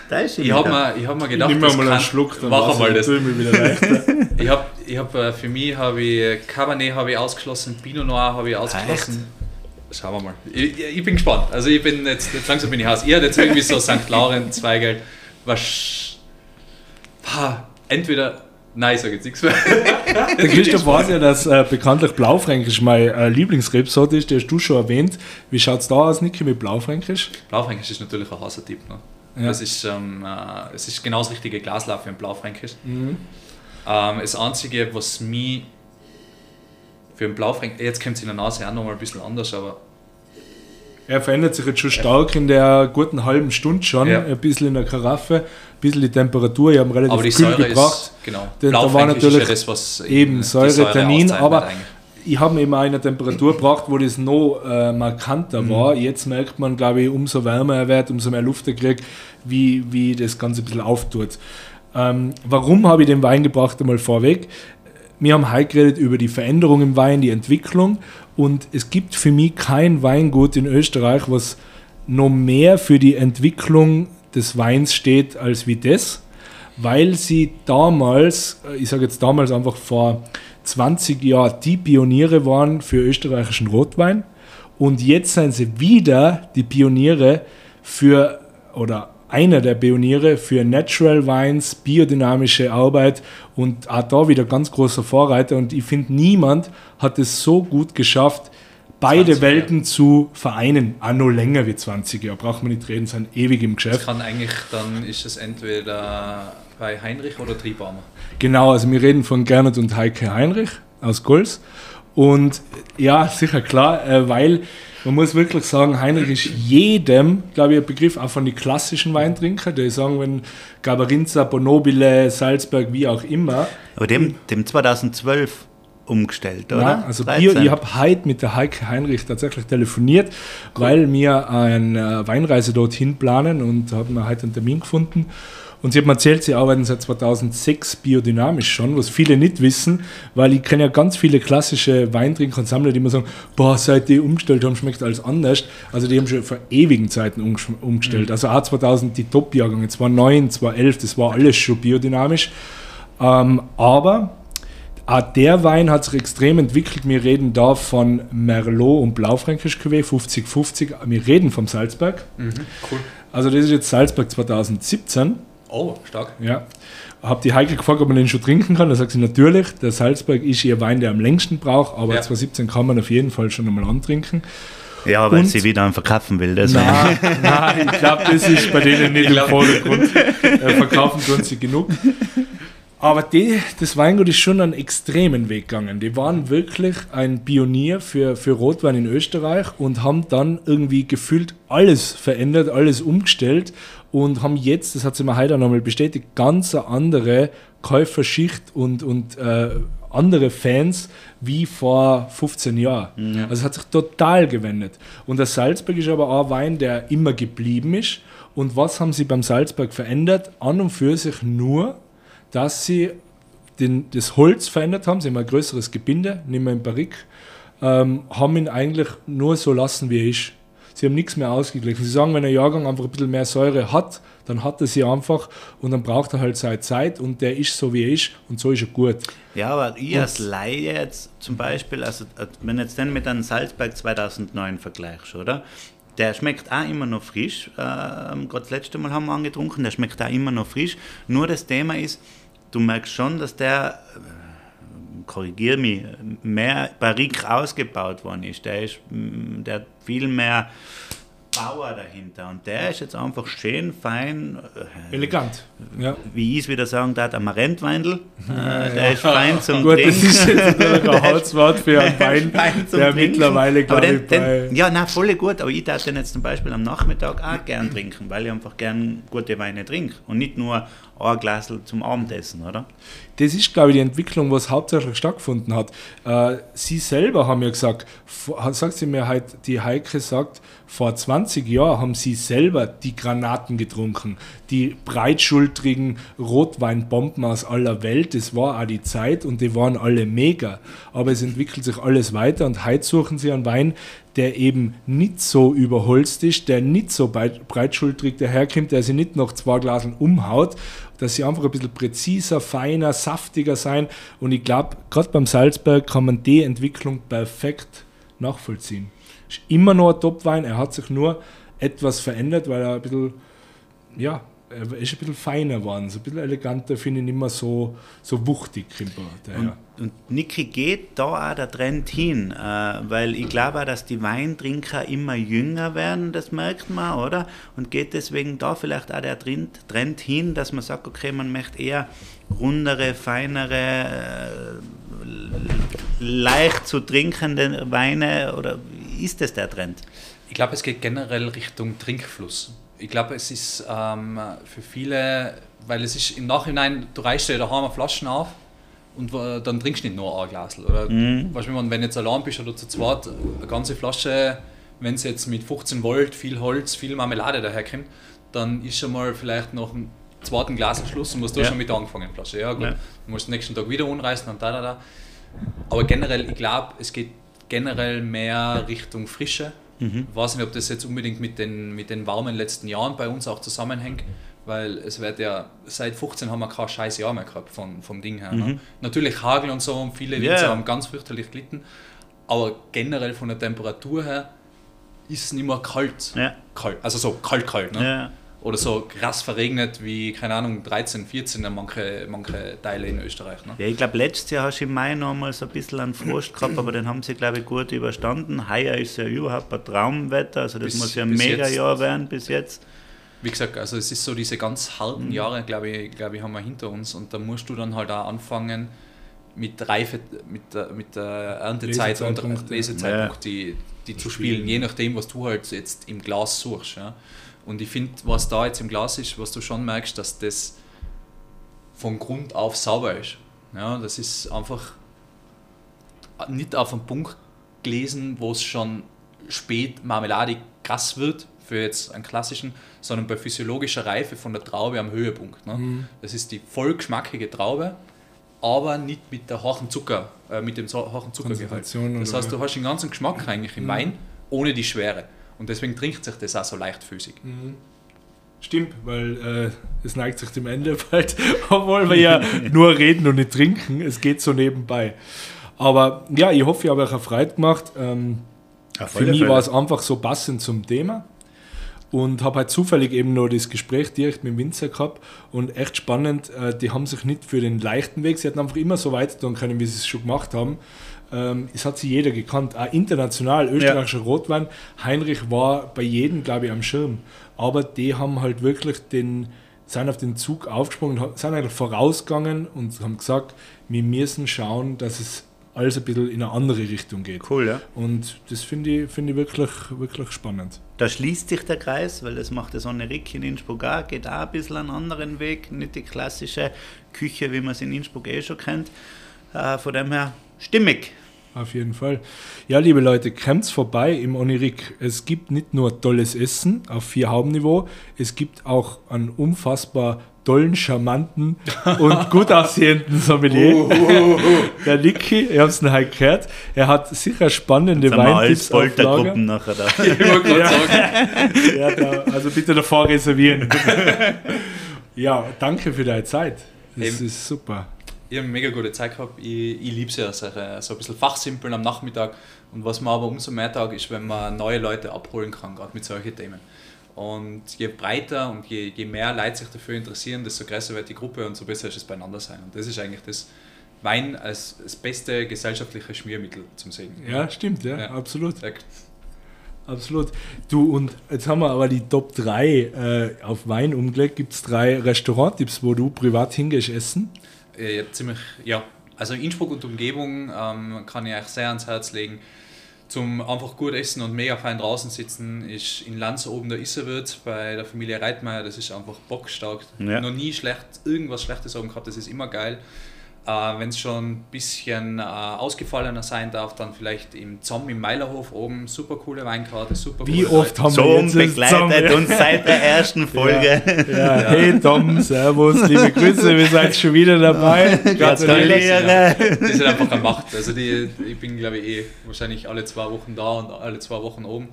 Da ist Ich habe mir, ich hab mir gedacht, Nimm mal einen kann- Schluck, dann mach einmal das. natürlich wieder leichter. Ich habe, ich hab, äh, für mich habe ich Cabernet habe ich ausgeschlossen, Pinot Noir habe ich ausgeschlossen. Schauen wir mal. Ich, ich bin gespannt. Also ich bin jetzt, jetzt langsam bin ich Haus. Ihr jetzt irgendwie so St. Laurent, Zweigel. Was? Entweder. Nein, ich sage jetzt nichts mehr. Der Christoph weiß ja, dass äh, bekanntlich Blaufränkisch meine äh, Lieblingsrebsorte ist, die hast du schon erwähnt. Wie schaut es da aus, Niki, mit Blaufränkisch? Blaufränkisch ist natürlich ein heißer Tipp. Ne? Ja. Das ist, ähm, äh, es ist genau das richtige Glaslauf für ein Blaufränkisch. Mhm. Ähm, das Einzige, was mich für ein Blaufränkisch, jetzt kommt es in der Nase auch nochmal ein bisschen anders, aber Er verändert sich jetzt schon stark in der guten halben Stunde schon, Ja. ein bisschen in der Karaffe, ein bisschen die Temperatur, ich habe relativ Aber die kühl Säure gebracht. ist, genau, Da- da war natürlich das, was eben die Säure, Tannin, aber- eigentlich. Ich habe eben einer Temperatur gebracht, wo das noch äh, markanter Mhm. war. Jetzt merkt man, glaube ich, umso wärmer er wird, umso mehr Luft er kriegt, wie, wie das Ganze ein bisschen auftut. Ähm, warum habe ich den Wein gebracht? Einmal vorweg. Wir haben heute geredet über die Veränderung im Wein, die Entwicklung Und es gibt für mich kein Weingut in Österreich, was noch mehr für die Entwicklung des Weins steht als wie das, weil sie damals, äh, ich sage jetzt damals einfach vor 20 Jahren, die Pioniere waren für österreichischen Rotwein. Und jetzt sind sie wieder die Pioniere für, oder einer der Pioniere für Natural Wines, biodynamische Arbeit und auch da wieder ganz großer Vorreiter. Und ich finde, niemand hat es so gut geschafft, beide Welten Jahre. zu vereinen. Auch noch länger wie 20 Jahre, braucht man nicht reden, sind ewig im Geschäft. Das kann eigentlich, dann ist es entweder bei Heinrich oder Triebaumer. Genau, also wir reden von Gernot und Heike Heinrich aus Golz. Und ja, sicher klar, äh, weil man muss wirklich sagen, Heinrich ist jedem, glaube ich, ein Begriff auch von den klassischen Weintrinker, die sagen, wenn Gabarinza, Bonobile, Salzberg, wie auch immer. Aber dem, dem 2012 umgestellt, oder? Ja, also Bier, ich habe heute mit der Heike Heinrich tatsächlich telefoniert, cool. weil wir eine Weinreise dorthin planen und haben heute einen Termin gefunden. Und sie hat mir erzählt, sie arbeiten seit 2006 biodynamisch schon, was viele nicht wissen, weil ich kenne ja ganz viele klassische Weintrinker und Sammler, die immer sagen, boah, seit die umgestellt haben, schmeckt alles anders. Also die haben schon vor ewigen Zeiten umgestellt. Mhm. Also auch 2000 die Top-Jahrgänge, 2009, 2011, das war alles schon biodynamisch. Ähm, aber auch der Wein hat sich extrem entwickelt. Wir reden da von Merlot und Blaufränkisch Cuvée 50-50. Wir reden vom Salzberg. Mhm, cool. Also das ist jetzt Salzberg 2017. Oh, stark. Ja. Habe die Heike gefragt, ob man den schon trinken kann. Da sagt sie natürlich, der Salzberg ist ihr Wein, der am längsten braucht, aber ja. 2017 kann man auf jeden Fall schon einmal antrinken. Ja, weil Und, sie wieder verkaufen will. Das nein, nein, ich glaube, das ist bei denen nicht im Vordergrund. Äh, verkaufen tun sie genug. Aber die, das Weingut ist schon einen extremen Weg gegangen. Die waren wirklich ein Pionier für, für Rotwein in Österreich und haben dann irgendwie gefühlt alles verändert, alles umgestellt und haben jetzt, das hat sie mir heute nochmal bestätigt, ganz eine andere Käuferschicht und, und äh, andere Fans wie vor 15 Jahren. Ja. Also es hat sich total gewendet. Und der Salzburg ist aber auch ein Wein, der immer geblieben ist. Und was haben sie beim Salzburg verändert? An und für sich nur dass sie den, das Holz verändert haben. Sie haben ein größeres Gebinde, nicht mehr im Barrik, ähm, haben ihn eigentlich nur so lassen, wie er ist. Sie haben nichts mehr ausgeglichen. Sie sagen, wenn ein Jahrgang einfach ein bisschen mehr Säure hat, dann hat er sie einfach und dann braucht er halt seine Zeit und der ist so, wie er ist und so ist er gut. Ja, aber ich als Laie jetzt zum Beispiel, also wenn jetzt den mit einem Salzberg 2009 vergleichst, oder? Der schmeckt auch immer noch frisch. Äh, Gerade das letzte Mal haben wir angetrunken, der schmeckt auch immer noch frisch. Nur das Thema ist, du merkst schon, dass der, äh, korrigier mich, mehr Barrique ausgebaut worden ist. Der, ist, mm, der hat viel mehr Bauer dahinter. Und der ist jetzt einfach schön, fein. Äh, Elegant. Ja. Wie ich es wieder sagen darf, ein Marentweindl. Ja, äh, der ist fein zum Gut, Trinken. das ist jetzt ein Hauswort für einen Wein, der Trinken. mittlerweile, glaube ich, den, Ja, na voll gut. Aber ich darf den jetzt zum Beispiel am Nachmittag auch gern trinken, weil ich einfach gern gute Weine trinke. Und nicht nur ein Glas zum Abendessen, oder? Das ist, glaube ich, die Entwicklung, was hauptsächlich stattgefunden hat. Äh, sie selber haben ja gesagt, sagt sie mir halt, die Heike sagt, vor 20 Jahren haben sie selber die Granaten getrunken, die breitschultrigen Rotweinbomben aus aller Welt. Das war auch die Zeit und die waren alle mega. Aber es entwickelt sich alles weiter und heute suchen sie einen Wein, der eben nicht so überholzt ist, der nicht so breitschultrig daherkommt, der sich nicht noch zwei Glasen umhaut, dass sie einfach ein bisschen präziser, feiner, saftiger sein. Und ich glaube, gerade beim Salzberg kann man die Entwicklung perfekt nachvollziehen. Ist immer noch ein Topwein, er hat sich nur etwas verändert, weil er ein bisschen, ja, er ist ein bisschen feiner geworden, so ein bisschen eleganter, finde ich nicht mehr so, so wuchtig. Und, und Niki geht da auch der Trend hin, äh, weil ich glaube auch, dass die Weintrinker immer jünger werden, das merkt man, oder? Und geht deswegen da vielleicht auch der Trend, Trend hin, dass man sagt, okay, man möchte eher rundere, feinere, äh, leicht zu trinkende Weine, oder ist das der Trend? Ich glaube, es geht generell Richtung Trinkfluss ich glaube, es ist ähm, für viele, weil es ist im Nachhinein, du reichst dir daheim Flaschen auf und dann trinkst du nicht nur ein Glas. Oder mhm. weißt du, wenn du jetzt allein bist oder zu zweit, eine ganze Flasche, wenn es jetzt mit 15 Volt, viel Holz, viel Marmelade daherkommt, dann ist schon mal vielleicht noch ein zweiten Glas am Schluss und musst du ja. schon mit der angefangenen Flasche. Ja, gut. Ja. Du musst den nächsten Tag wieder umreißen und da, da, da. Aber generell, ich glaube, es geht generell mehr Richtung Frische. Mhm. Ich weiß nicht, ob das jetzt unbedingt mit den, mit den warmen letzten Jahren bei uns auch zusammenhängt, weil es wird ja, seit 15 haben wir kein scheiß Jahr mehr gehabt von, vom Ding her. Ne? Mhm. Natürlich Hagel und so und viele Winzer yeah. haben ganz fürchterlich gelitten, aber generell von der Temperatur her ist es nicht mehr kalt. Ja. kalt also so kalt, kalt. Ne? Ja oder so krass verregnet wie, keine Ahnung, 13, 14 in manche, manche Teile in Österreich. Ne? Ja, ich glaube, letztes Jahr hast du im Mai noch mal so ein bisschen einen Frost gehabt, aber den haben sie, glaube ich, gut überstanden. Heuer ist ja überhaupt ein Traumwetter, also das bis, muss ja ein mega jetzt, Jahr werden bis jetzt. Wie gesagt, also es ist so diese ganz harten mhm. Jahre, glaube ich, glaube ich, haben wir hinter uns und da musst du dann halt auch anfangen, mit Reife, mit der, mit der Erntezeit und Lesezeitpunkt, ja. die, die zu spielen, je nachdem, was du halt jetzt im Glas suchst. Ja. Und ich finde, was da jetzt im Glas ist, was du schon merkst, dass das von Grund auf sauber ist. Ja, das ist einfach nicht auf einen Punkt gelesen, wo es schon spät marmeladig krass wird, für jetzt einen klassischen, sondern bei physiologischer Reife von der Traube am Höhepunkt. Ne? Mhm. Das ist die voll geschmackige Traube, aber nicht mit der hohen Zucker, äh, mit dem hohen Zuckergehalt. Das heißt, du hast den ganzen Geschmack eigentlich im mhm. Wein, ohne die Schwere. Und deswegen trinkt sich das auch so leichtfüßig. Mhm. Stimmt, weil äh, es neigt sich dem Ende bald, obwohl wir ja nur reden und nicht trinken. Es geht so nebenbei. Aber ja, ich hoffe, ich habe euch erfreut gemacht. Ähm, für mich war es einfach so passend zum Thema und habe halt zufällig eben noch das Gespräch direkt mit dem Winzer gehabt und echt spannend, äh, die haben sich nicht für den leichten Weg, sie hätten einfach immer so weiter tun können, wie sie es schon gemacht haben ähm, es hat sie jeder gekannt. Auch international, österreichischer ja. Rotwein. Heinrich war bei jedem, glaube ich, am Schirm. Aber die haben halt wirklich den, sind auf den Zug aufgesprungen, sind eigentlich vorausgegangen und haben gesagt, wir müssen schauen, dass es alles ein bisschen in eine andere Richtung geht. Cool, ja. Und das finde ich, find ich wirklich, wirklich spannend. Da schließt sich der Kreis, weil das macht das Rick in Innsbruck auch, geht auch ein bisschen einen anderen Weg, nicht die klassische Küche, wie man es in Innsbruck eh schon kennt. Äh, von dem her stimmig. Auf jeden Fall. Ja, liebe Leute, kommt's vorbei im Onirik. Es gibt nicht nur tolles Essen auf vier Hauptniveau, es gibt auch einen unfassbar tollen, charmanten und gut aussehenden Sommelier. Uh, uh, uh. Der Niki, ich habe es nachher gehört, er hat sicher spannende Weintipps auf Lager. nachher da. Ich ja. sagen. ja, da, also bitte davor reservieren. ja, danke für deine Zeit. Das Eben. ist super ich habe eine mega gute Zeit gehabt. Ich, ich liebe es ja, so, so ein bisschen fachsimpeln am Nachmittag. Und was man aber umso mehr tag ist, wenn man neue Leute abholen kann, gerade mit solchen Themen. Und je breiter und je, je mehr Leute sich dafür interessieren, desto größer wird die Gruppe und so besser ist es beieinander sein. Und das ist eigentlich das Wein als das beste gesellschaftliche Schmiermittel zum Sehen. Ja, stimmt, ja, ja. absolut. Ja. Absolut. Du, und jetzt haben wir aber die Top 3 äh, auf Wein umgelegt. Gibt es drei Restauranttipps, wo du privat hingehst essen? Äh, ziemlich, ja, also Innsbruck und Umgebung ähm, kann ich euch sehr ans Herz legen. Zum einfach gut essen und mega fein draußen sitzen ist in Lanz oben der Isserwirt bei der Familie Reitmeier. Das ist einfach bockstark. Ja. Noch nie schlecht, irgendwas Schlechtes oben gehabt, das ist immer geil. Äh, Wenn es schon ein bisschen äh, ausgefallener sein darf, dann vielleicht im Zomm im Meilerhof oben. Super coole Weinkarte, super Wie oft haben wir jetzt begleitet uns seit der ersten Folge. Ja, ja. ja. hey Tom, Servus, liebe Grüße, wir seid schon wieder dabei. Gratuliere. Die sind einfach eine Macht. Also die, ich bin glaube ich eh wahrscheinlich alle zwei Wochen da und alle zwei Wochen oben.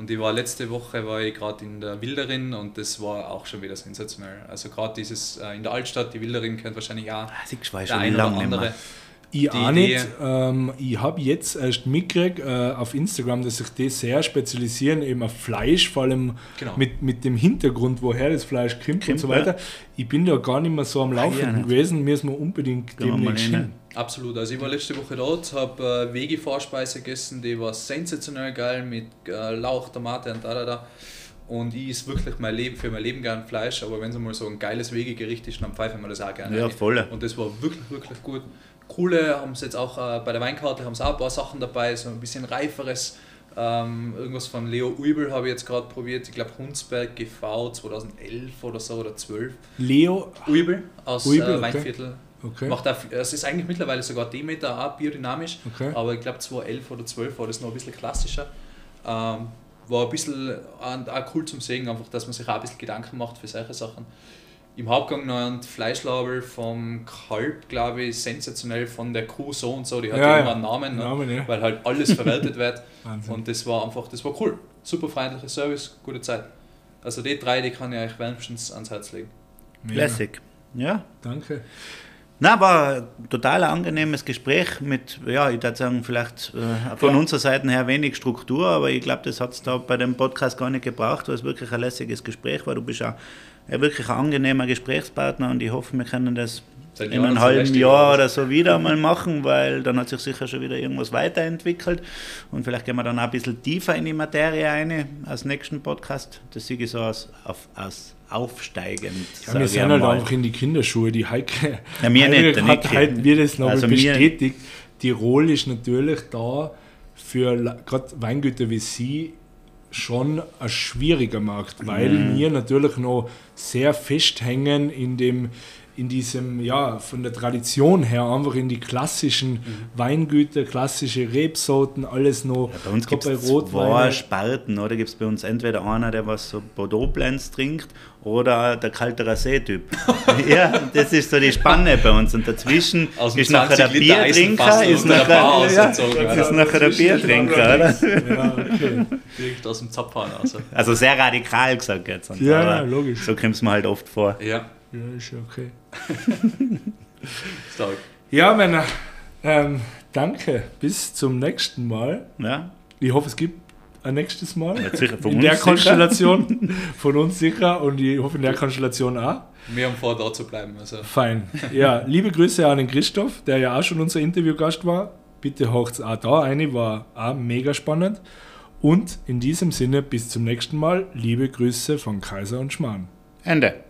Und ich war letzte Woche war ich gerade in der Wilderin und das war auch schon wieder sensationell. Also gerade dieses äh, in der Altstadt, die Wilderin kennt wahrscheinlich auch ah, der eine oder andere. Ich auch nicht. Ähm, ich habe jetzt erst mitgekriegt äh, auf Instagram, dass sich die sehr spezialisieren, eben auf Fleisch, vor allem genau. mit, mit dem Hintergrund, woher das Fleisch kommt, kommt und so weiter. Ich bin da gar nicht mehr so am Laufen ja, gewesen, müssen wir unbedingt demnächst hin. Absolut. Also ich war letzte Woche dort, habe äh, Vegi-Vorspeise gegessen, die war sensationell geil mit äh, Lauch, Tomate und da da da. Und ich ist wirklich mein Leben, für mein Leben gern Fleisch, aber wenn es mal so ein geiles Wegegericht ist, dann pfeifen wir das auch gerne. Ja, voll. Und das war wirklich, wirklich gut. Coole haben sie jetzt auch äh, bei der Weinkarte haben sie auch ein paar Sachen dabei, so ein bisschen reiferes. Ähm, irgendwas von Leo Uibel habe ich jetzt gerade probiert, ich glaube Hunsberg GV 2011 oder so oder 12. Leo Uibel aus Uibel, äh, Weinviertel. Okay. Okay. Macht auch, es ist eigentlich mittlerweile sogar Demeter auch biodynamisch, okay. aber ich glaube 2011 oder 12 war das noch ein bisschen klassischer. Ähm, war ein bisschen auch cool zum Sehen, einfach, dass man sich auch ein bisschen Gedanken macht für solche Sachen. im Hauptgang noch ein Fleischlabel vom Kalb, glaube ich, sensationell von der Kuh so und so. Die hat Ja, immer einen Namen, ne? Namen, ja. weil halt alles verwaltet wird. Wahnsinn. Und das war einfach, das war cool. Super freundlicher Service, gute Zeit. Also die drei, die kann ich euch wärmstens ans Herz legen. Mega. Classic. Ja. Danke. Na, war ein total angenehmes Gespräch mit, ja, ich würde sagen, vielleicht äh, von Ja. unserer Seite her wenig Struktur, aber ich glaube, das hat es da bei dem Podcast gar nicht gebraucht, weil es wirklich ein lässiges Gespräch war. Du bist auch ja, wirklich ein angenehmer Gesprächspartner und ich hoffe, wir können das Seit in einem halben Jahr oder so wieder mal machen, weil dann hat sich sicher schon wieder irgendwas weiterentwickelt und vielleicht gehen wir dann auch ein bisschen tiefer in die Materie ein, als nächsten Podcast. Das sehe ich so aus, auf, aus aufsteigend. Ja, wir sind halt einfach in die Kinderschuhe. Die Heike, Ja, mir nicht, der hat halt mir das noch Also bestätigt. Tirol ist natürlich da für gerade Weingüter wie Sie schon ein schwieriger Markt, weil Mhm. wir natürlich noch sehr festhängen in dem in diesem, ja, von der Tradition her einfach in die klassischen Mhm. Weingüter, klassische Rebsorten, alles noch. Bei uns gibt es bei zwei. Sparten, oder? Gibt es bei uns entweder einer, der was so Bordeaux Blends trinkt, oder der kalte Rasé-Typ. ja, das ist so die Spanne bei uns. Und dazwischen ist nachher der 20 Liter Biertrinker, ist nachher, ja, ausgezogen, das ist nachher der Biertrinker, oder? Ja, okay. Direkt aus dem Zapfhahn raus. Also sehr radikal gesagt jetzt. Ja, aber ja, logisch. So kommt es mir halt oft vor. Ja, Ja, ist ja okay. stark. Ja, Männer, ähm, danke. Bis zum nächsten Mal. Ja? Ich hoffe, es gibt ein nächstes Mal. Jetzt sicher von in uns der sicher. Konstellation. Von uns sicher und ich hoffe in der Konstellation auch. Wir haben vor, da zu bleiben. Also. Fein. Ja, liebe Grüße an den Christoph, der ja auch schon unser Interviewgast war. Bitte haucht's auch da eine, war auch mega spannend. Und in diesem Sinne, bis zum nächsten Mal. Liebe Grüße von Kaiser und Schmarrn. Ende.